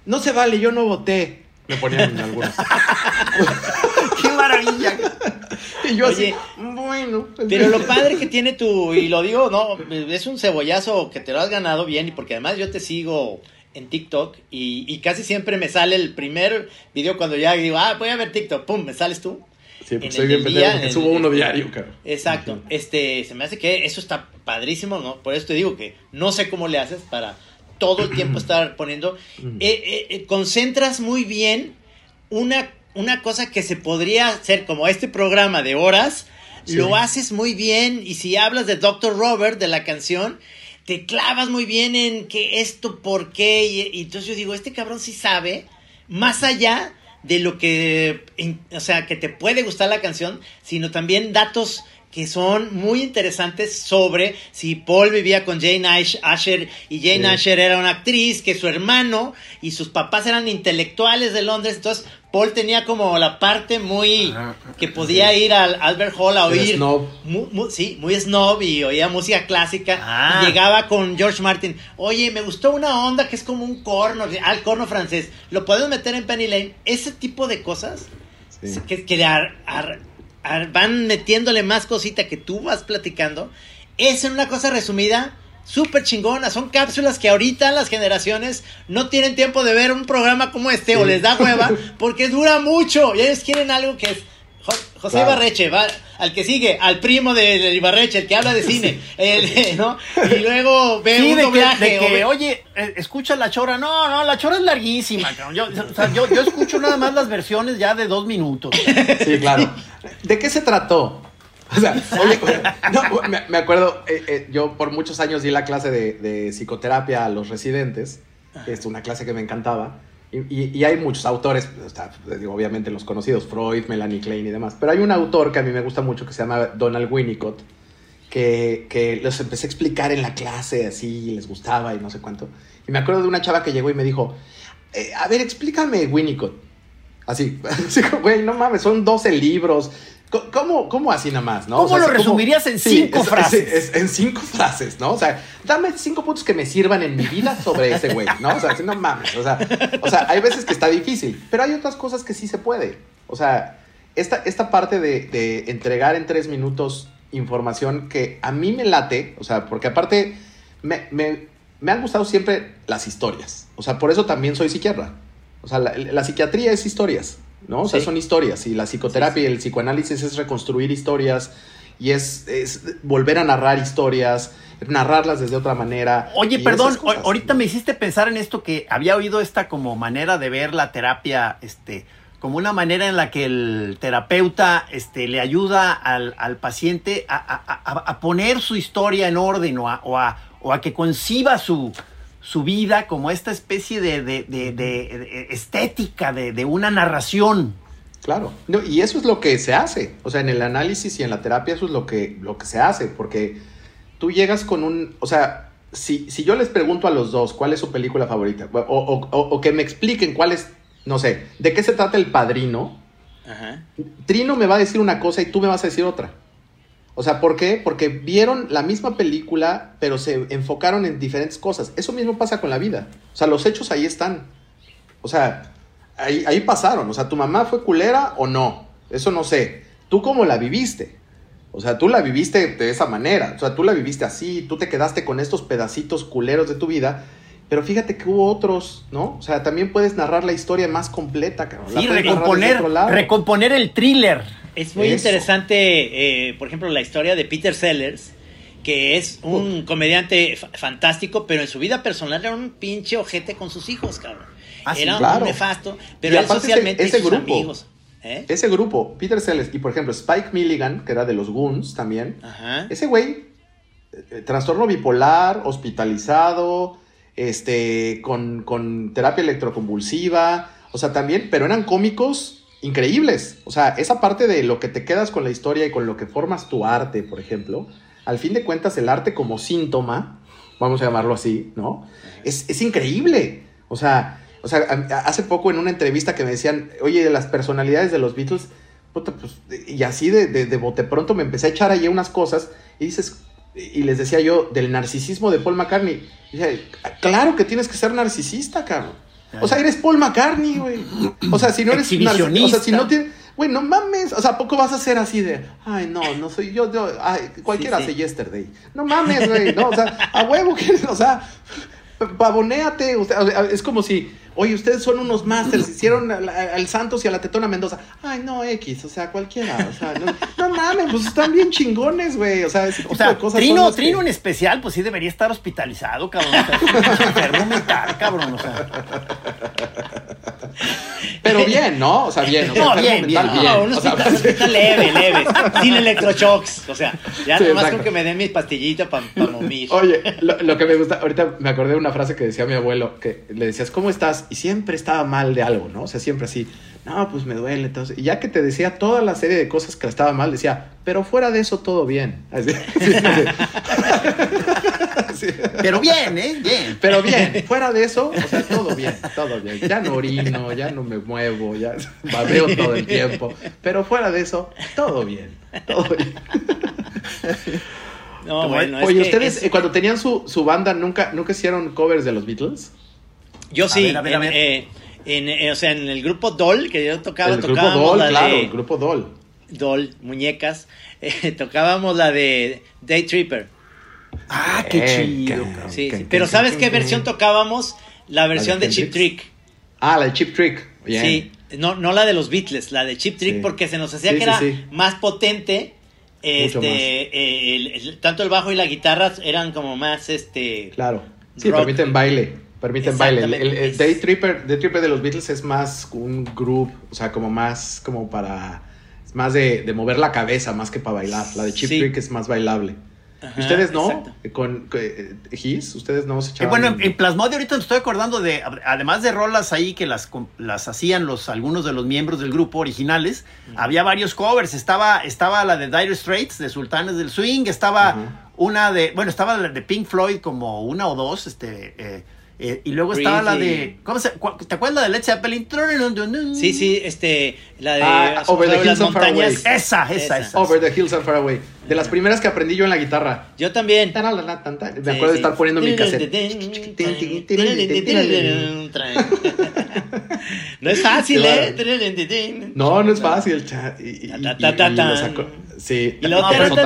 No se vale, yo no voté. Me ponían en algunos. Qué y yo Oye, así, bueno. Pero lo padre que tiene tu, y lo digo, no, es un cebollazo que te lo has ganado bien, y porque además yo te sigo en TikTok y, y casi siempre me sale el primer video cuando ya digo, ah, voy a ver TikTok, pum, me sales tú. Sí, en pues el soy bien pendejo día, porque subo uno diario, cabrón. Exacto, este, se me hace que eso está padrísimo, ¿no? Por eso te digo que no sé cómo le haces para todo el tiempo estar poniendo. Eh, eh, eh, concentras muy bien una, una cosa que se podría hacer como este programa de horas, Sí. lo haces muy bien y si hablas de Dr. Robert, de la canción, te clavas muy bien en que esto, por qué, y, y entonces yo digo, este cabrón sí sabe, más allá de lo que, en- o sea, que te puede gustar la canción, sino también datos que son muy interesantes sobre si Paul vivía con Jane Ash- Asher y Jane Sí. Asher era una actriz, que su hermano y sus papás eran intelectuales de Londres, entonces Paul tenía como la parte muy que podía ir al Albert Hall a oír snob. mu- mu- sí, muy snob y oía música clásica. Ah. Y llegaba con George Martin. Oye, me gustó una onda que es como un corno, ah, el corno francés. ¿Lo podemos meter en Penny Lane? Ese tipo de cosas Sí. que, que ar- ar- van metiéndole más cosita que tú vas platicando. Es en una cosa resumida. Súper chingona, son cápsulas que ahorita las generaciones no tienen tiempo de ver un programa como este o les da hueva porque dura mucho y ellos quieren algo que es Jo- José Claro. Ibarreche, va al que sigue, al primo de, Ibarreche, el que habla de cine, el, ¿no? Y luego ve Sí, un de que, doblaje. o que, ve- oye, eh, escucha la chora. No, no, la chora es larguísima, cabrón. Yo, o sea, yo, yo escucho nada más las versiones ya de dos minutos. Sí, claro. ¿De qué se trató? O sea, oye, no, me, me acuerdo, eh, eh, yo por muchos años di la clase de, de psicoterapia a los residentes, que es una clase que me encantaba, y, y- hay muchos autores, digo, obviamente los conocidos, Freud, Melanie Klein y demás, pero hay un autor que a mí me gusta mucho que se llama Donald Winnicott, que, que los empecé a explicar en la clase así, y les gustaba y no sé cuánto. Y me acuerdo de una chava que llegó y me dijo, eh, a ver, explícame Winnicott. Así, güey, no mames, son 12 libros. ¿Cómo, cómo así nada más, no? ¿Cómo lo así resumirías en cinco es- frases? es- es- en cinco frases, ¿no? O sea, dame cinco puntos que me sirvan en mi vida sobre ese güey, ¿no? O sea, así, no mames. O sea, o sea, hay veces que está difícil, pero hay otras cosas que sí se puede. O sea, esta, esta parte de, de entregar en tres minutos información que a mí me late, o sea, porque aparte me, me- me han gustado siempre las historias. O sea, por eso también soy psiquiatra. O sea, la, la psiquiatría es historias, ¿no? O sea, Sí. son historias. Y la psicoterapia y el psicoanálisis es reconstruir historias y es, es volver a narrar historias, narrarlas desde otra manera. Oye, perdón, cosas. ahorita me hiciste pensar en esto que había oído esta como manera de ver la terapia, este, como una manera en la que el terapeuta este, le ayuda al, al paciente a, a- a- a poner su historia en orden o a, o a- o a que conciba su, su vida como esta especie de, de- de- de- de estética, de, de una narración. Claro, no, y eso es lo que se hace. O sea, en el análisis y en la terapia eso es lo que, lo que se hace, porque tú llegas con un, o sea, si, si yo les pregunto a los dos cuál es su película favorita, o, o- o- o que me expliquen cuál es, no sé, de qué se trata el padrino, Ajá. Trino me va a decir una cosa y tú me vas a decir otra. O sea, ¿por qué? Porque vieron la misma película, pero se enfocaron en diferentes cosas. Eso mismo pasa con la vida. O sea, los hechos ahí están. O sea, ahí, ahí pasaron. O sea, ¿tu mamá fue culera o no? Eso no sé. ¿Tú cómo la viviste? O sea, tú la viviste de esa manera. O sea, tú la viviste así. Tú te quedaste con estos pedacitos culeros de tu vida. Pero fíjate que hubo otros, ¿no? O sea, también puedes narrar la historia más completa, cabrón. Sí, recomponer, otro lado. recomponer el thriller. Es muy Eso. interesante, eh, por ejemplo, la historia de Peter Sellers, que es un comediante fa- fantástico, pero en su vida personal era un pinche ojete con sus hijos, cabrón. Ah, sí, era claro. un nefasto, Y pero él ese- socialmente y ese sus grupo. amigos. ¿eh? Ese grupo, Peter Sellers y por ejemplo Spike Milligan, que era de los Goons también, Ajá. ese güey, eh, eh, trastorno bipolar, hospitalizado, este, con, con terapia electroconvulsiva, o sea, también, pero eran cómicos increíbles. O sea, esa parte de lo que te quedas con la historia y con lo que formas tu arte, por ejemplo, al fin de cuentas el arte como síntoma, vamos a llamarlo así, ¿no? Es, es increíble. O sea, o sea, hace poco en una entrevista que me decían, oye, de las personalidades de los Beatles, pues, y así de, de, de bote pronto me empecé a echar ahí unas cosas y dices, y les decía yo, del narcisismo de Paul McCartney. Dije, claro que tienes que ser narcisista, cabrón. O sea, eres Paul McCartney, güey. O sea, si no eres narci- o sea, si no tienes, güey, no mames. O sea, ¿a poco vas a ser así de, ay, no, no soy yo, yo, ay, cualquiera Sí, sí. hace yesterday. No mames, güey, no, o sea, a huevo que, o sea, pavonéate. O sea, es como si, oye, ustedes son unos masters, hicieron al, al Santos y a la Tetona Mendoza. Ay, no, X, o sea, cualquiera, o sea, no, no mames, pues están bien chingones, güey. O sea, O sea, cosas. Trino, que- Trino en especial, pues sí debería estar hospitalizado, cabrón. O sea, enfermo mental, cabrón. O sea, Pero bien, ¿no? O sea, bien. O sea, No, bien, mental, bien. No, un O sea, hospital, un hospital leve, leve, sin electroshocks. O sea, ya Sí, nomás exacto. con que me den mis pastillitas para momir. Oye, lo, lo que me gusta, ahorita me acordé de una frase que decía mi abuelo, que le decías, ¿cómo estás? Y siempre estaba mal de algo, ¿no? O sea, siempre así, no, pues me duele. Entonces, y ya que te decía toda la serie de cosas que estaba mal, decía, pero fuera de eso todo bien. Así, sí, sí. Sí. pero bien, ¿eh? Bien. Pero bien, fuera de eso, o sea, todo bien, todo bien. Ya no orino, ya no me muevo, ya babeo todo el tiempo. Pero fuera de eso, todo bien, todo bien. No, bueno, es Oye, que ustedes es- eh, cuando tenían su, su banda, ¿nunca, ¿nunca hicieron covers de los Beatles? yo sí, ver, a ver, a en, ver. eh, en, eh, o sea, en el grupo Doll, que yo tocaba, el grupo Doll, la claro, de el grupo Doll. Doll, muñecas, eh, tocábamos la de Day Tripper. Ah, qué chido. Sí, Pero ¿sabes qué versión tocábamos? La versión de de Chip? Trick. Ah, la de Chip Trick. Bien. Sí, no, no la de los Beatles, la de Chip Trick, Sí. porque se nos hacía Sí, que sí, era sí. más potente. Este, Mucho más. eh, el- el- tanto el bajo y la guitarra eran como más, este, Claro. Sí, Rock. permiten baile. Permiten baile. El, el- el Exactamente. Day Tripper, Day Tripper de los Beatles es más un groove, o sea, como más como para es más de, de mover la cabeza más que para bailar. La de Chip Sí. Trick es más bailable. Ajá, ¿Ustedes no? exacto. Con, con eh, Gis, ¿ustedes no se Eh, echaban? bueno, en, en Plasmode ahorita me estoy acordando de, además de rolas ahí que las, las hacían los, algunos de los miembros del grupo originales, había varios covers. Estaba, estaba la de Dire Straits, de Sultanes del Swing, estaba una de, bueno, estaba la de Pink Floyd como una o dos, este, eh, eh, y luego estaba la de, ¿cómo se, ¿te acuerdas la de Led Zeppelin? Sí, sí, este, la de Ah, Over the sobre las Hills and Far montañas. Away. Esa, esa, Esa. esa. Over the Hills and Far Away. De las primeras que aprendí yo en la guitarra. Yo también. Me acuerdo de estar poniendo mi cassette. No es fácil. ¿eh? No, no es fácil. Y, Sí. Y luego, No, te- bajas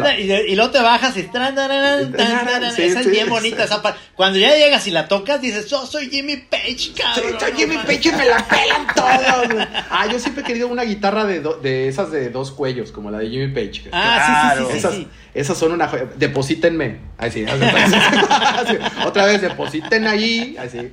y esa es bien bonita esa parte. Cuando ya llegas y la tocas, dices, yo soy Jimmy Page, cabrón. soy Jimmy mames". Page y me la pelan todos. Ah, yo siempre he querido una guitarra de, de esas de dos cuellos, como la de Jimmy Page. Ah, sí, sí, sí, esas, sí. esas son una joya. Deposítenme. Así, así. Otra vez, depositen ahí. Así.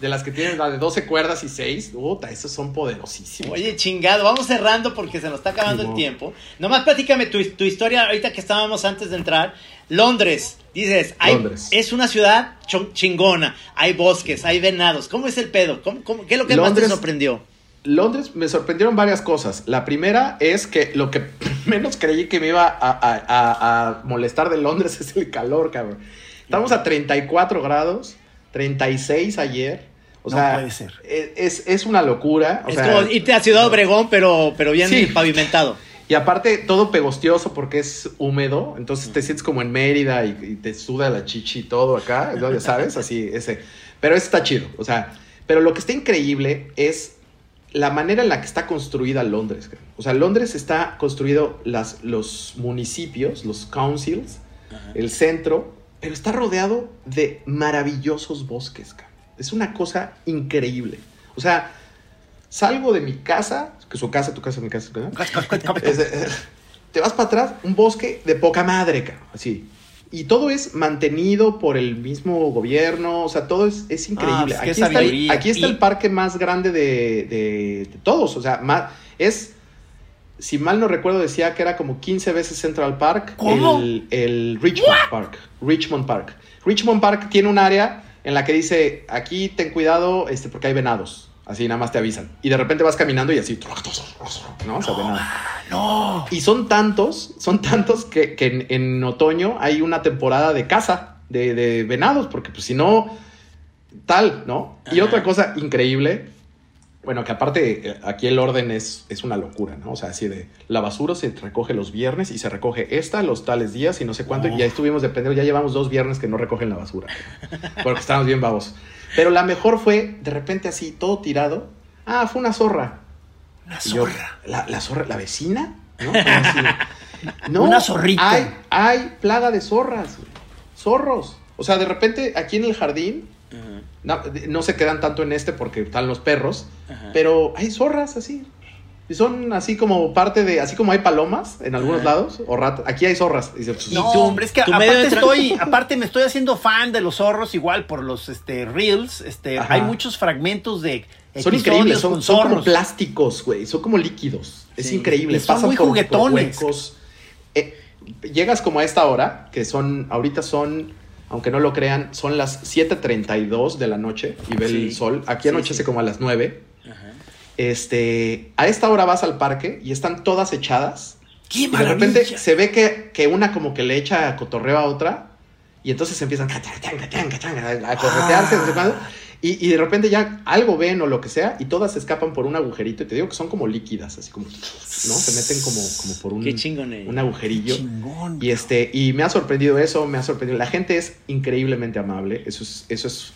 De las que tienen la de 12 cuerdas y 6. Puta, esos son poderosísimos. Oye, chingado, vamos cerrando porque se nos está acabando el tiempo. Nomás platícame tu, tu historia ahorita que estábamos antes de entrar. Londres, dices, hay- Londres. es una ciudad chingona, hay bosques, hay venados. ¿Cómo es el pedo? ¿Cómo- cómo- ¿Qué es lo que más te Londres- sorprendió? Londres me sorprendieron varias cosas. La primera es que lo que menos creí que me iba a, a- a- a molestar de Londres es el calor, cabrón. Estamos a 34 grados, 36 ayer. O No sea, puede ser. e- Es, es una locura. o es sea, como irte a Ciudad Obregón, pero, pero bien Sí. pavimentado. Y aparte, todo pegostioso porque es húmedo. Entonces te sientes como en Mérida y, y te suda la chichi y todo acá. ¿no? Ya sabes, así, ese. Pero eso está chido. O sea, pero lo que está increíble es la manera en la que está construida Londres. O sea, Londres está construido las, los municipios, los councils, el centro, pero está rodeado de maravillosos bosques. Es una cosa increíble. O sea, salgo de mi casa, que su casa, tu casa, mi casa, ¿verdad? Es, te vas para atrás, un bosque de poca madre, así. Y todo es mantenido por el mismo gobierno, o sea, todo es, es increíble. pues, qué aquí, está el, sabiduría. aquí está Y- el parque más grande de, de- de todos, o sea, más, es, si mal no recuerdo, decía que era como 15 veces Central Park, ¿Cómo? el, el Richmond Park. Richmond Park. Richmond Park tiene un área en la que dice, aquí ten cuidado este, porque hay venados. Así nada más te avisan. Y de repente vas caminando y así, ¿no? O sea, venado. No. Y son tantos, son tantos que, que en, en otoño hay una temporada de caza de, de venados, porque pues si no, tal, ¿no? Y Ajá. otra cosa increíble, bueno, que aparte eh, aquí el orden es, es una locura, ¿no? O sea, así de la basura se recoge los viernes y se recoge esta los tales días y no sé cuánto. Y ya estuvimos dependiendo, ya llevamos dos viernes que no recogen la basura. Porque estábamos bien babos. Pero la mejor fue, de repente así, todo tirado. Ah, fue una zorra. Una yo, zorra. la, la zorra, la vecina, ¿no? Así, no, Una zorrita. Hay, hay plaga de zorras, zorros. O sea, de repente aquí en el jardín, no, no se quedan tanto en este porque están los perros, pero hay zorras así. Y son así como parte de, así como hay palomas en algunos lados, o ratas, aquí hay zorras. Y dice, No, tú- hombre, es que aparte estoy, aparte me estoy haciendo fan de los zorros igual por los este reels, este Ajá. hay muchos fragmentos de son increíbles, con son, son como plásticos, güey, son como líquidos. Es increíble, Y son pasan muy por- por juguetones. huecos. Eh, llegas como a esta hora, que son, ahorita son, aunque no lo crean, son las 7.32 de la noche y ve Sí. el sol. Aquí Sí, anochece sí. como a las 9. Ajá. Este, a esta hora vas al parque y están todas echadas. ¡Qué Y de repente se ve que, que una como que le echa cotorreo a otra y entonces empiezan a corretearse, y, y de repente ya algo ven o lo que sea y todas se escapan por un agujerito y te digo que son como líquidas, así como, ¿no? Se meten como, como por un, Qué chingón, eh. un agujerillo. Chingón. Y este, y me ha sorprendido eso, me ha sorprendido. La gente es increíblemente amable. Eso es, eso es.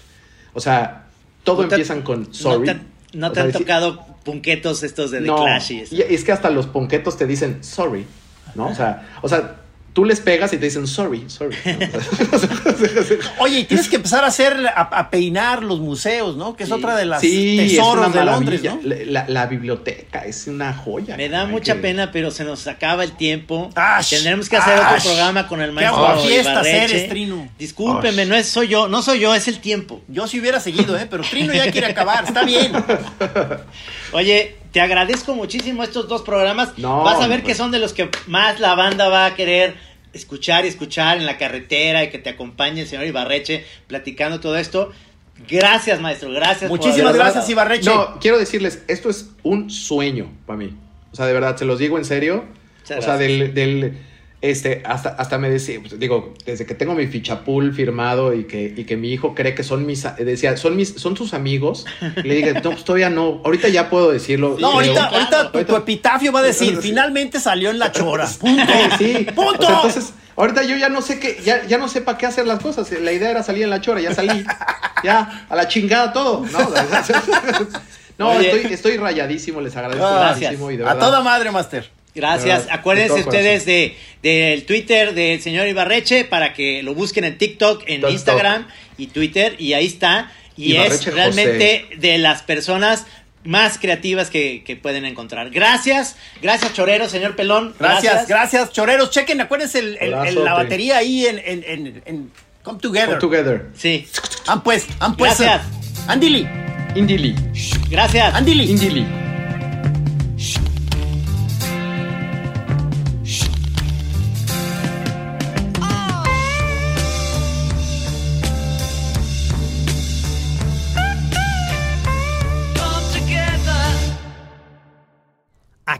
O sea, todo No te- empiezan con No sorry. te, no O te sea, han tocado punquetos estos de The no, Clash y y es que hasta los ponquetos te dicen sorry, ¿no? O sea, o sea, tú les pegas y te dicen sorry, sorry. Oye, y tienes que empezar a hacer, a, a peinar los museos, ¿no? Que es otra de las Sí, tesoros de Londres. ¿no? La, la- la biblioteca es una joya. Me da mucha que- pena, pero se nos acaba el tiempo. Ash, Tendremos que hacer ash. otro programa con el Qué maestro aguafiestas Ibarreche. eres, Trino. Discúlpeme, Ash. no es soy yo, no soy yo, es el tiempo. Yo sí hubiera seguido, ¿eh? Pero Trino ya quiere acabar, está bien. Oye, te agradezco muchísimo estos dos programas. No, Vas a ver no, que son de los que más la banda va a querer escuchar y escuchar en la carretera y que te acompañe el señor Ibarreche platicando todo esto. Gracias, maestro, gracias. Muchísimas gracias, Ibarreche. No, quiero decirles, esto es un sueño para mí. O sea, de verdad, se los digo en serio. Muchas o sea, gracias. del, del, este, hasta, hasta me decía, pues, digo, desde que tengo mi fichapul firmado y que, y que mi hijo cree que son mis, decía, son mis, son tus amigos. Y le dije, no, pues todavía no, ahorita ya puedo decirlo. No, ahorita, ahorita tu, tu epitafio va a decir, finalmente salió en la chora. Punto. Sí, sí. Punto. O sea, entonces, ahorita yo ya no sé qué, ya, ya no sé para qué hacer las cosas. La idea era salir en la chora, ya salí. Ya, a la chingada todo. No, no Oye. estoy, estoy rayadísimo, les agradezco Gracias. muchísimo. Y de a toda madre, Master. Gracias. De verdad, Acuérdense de ustedes de del Twitter del señor Ibarreche para que lo busquen en TikTok, en TikTok. Instagram y Twitter y ahí está. Y Ibarreche es realmente de las personas más creativas que, que pueden encontrar. Gracias, gracias Chorero, señor Pelón. Gracias, gracias, choreros. Chequen, acuérdense el- el- el- Abrazote. la batería ahí en, en, en, en Come Together. Come together. Sí, Han pues, han pues. Gracias. Andili, Indili. gracias. Andili. Indili.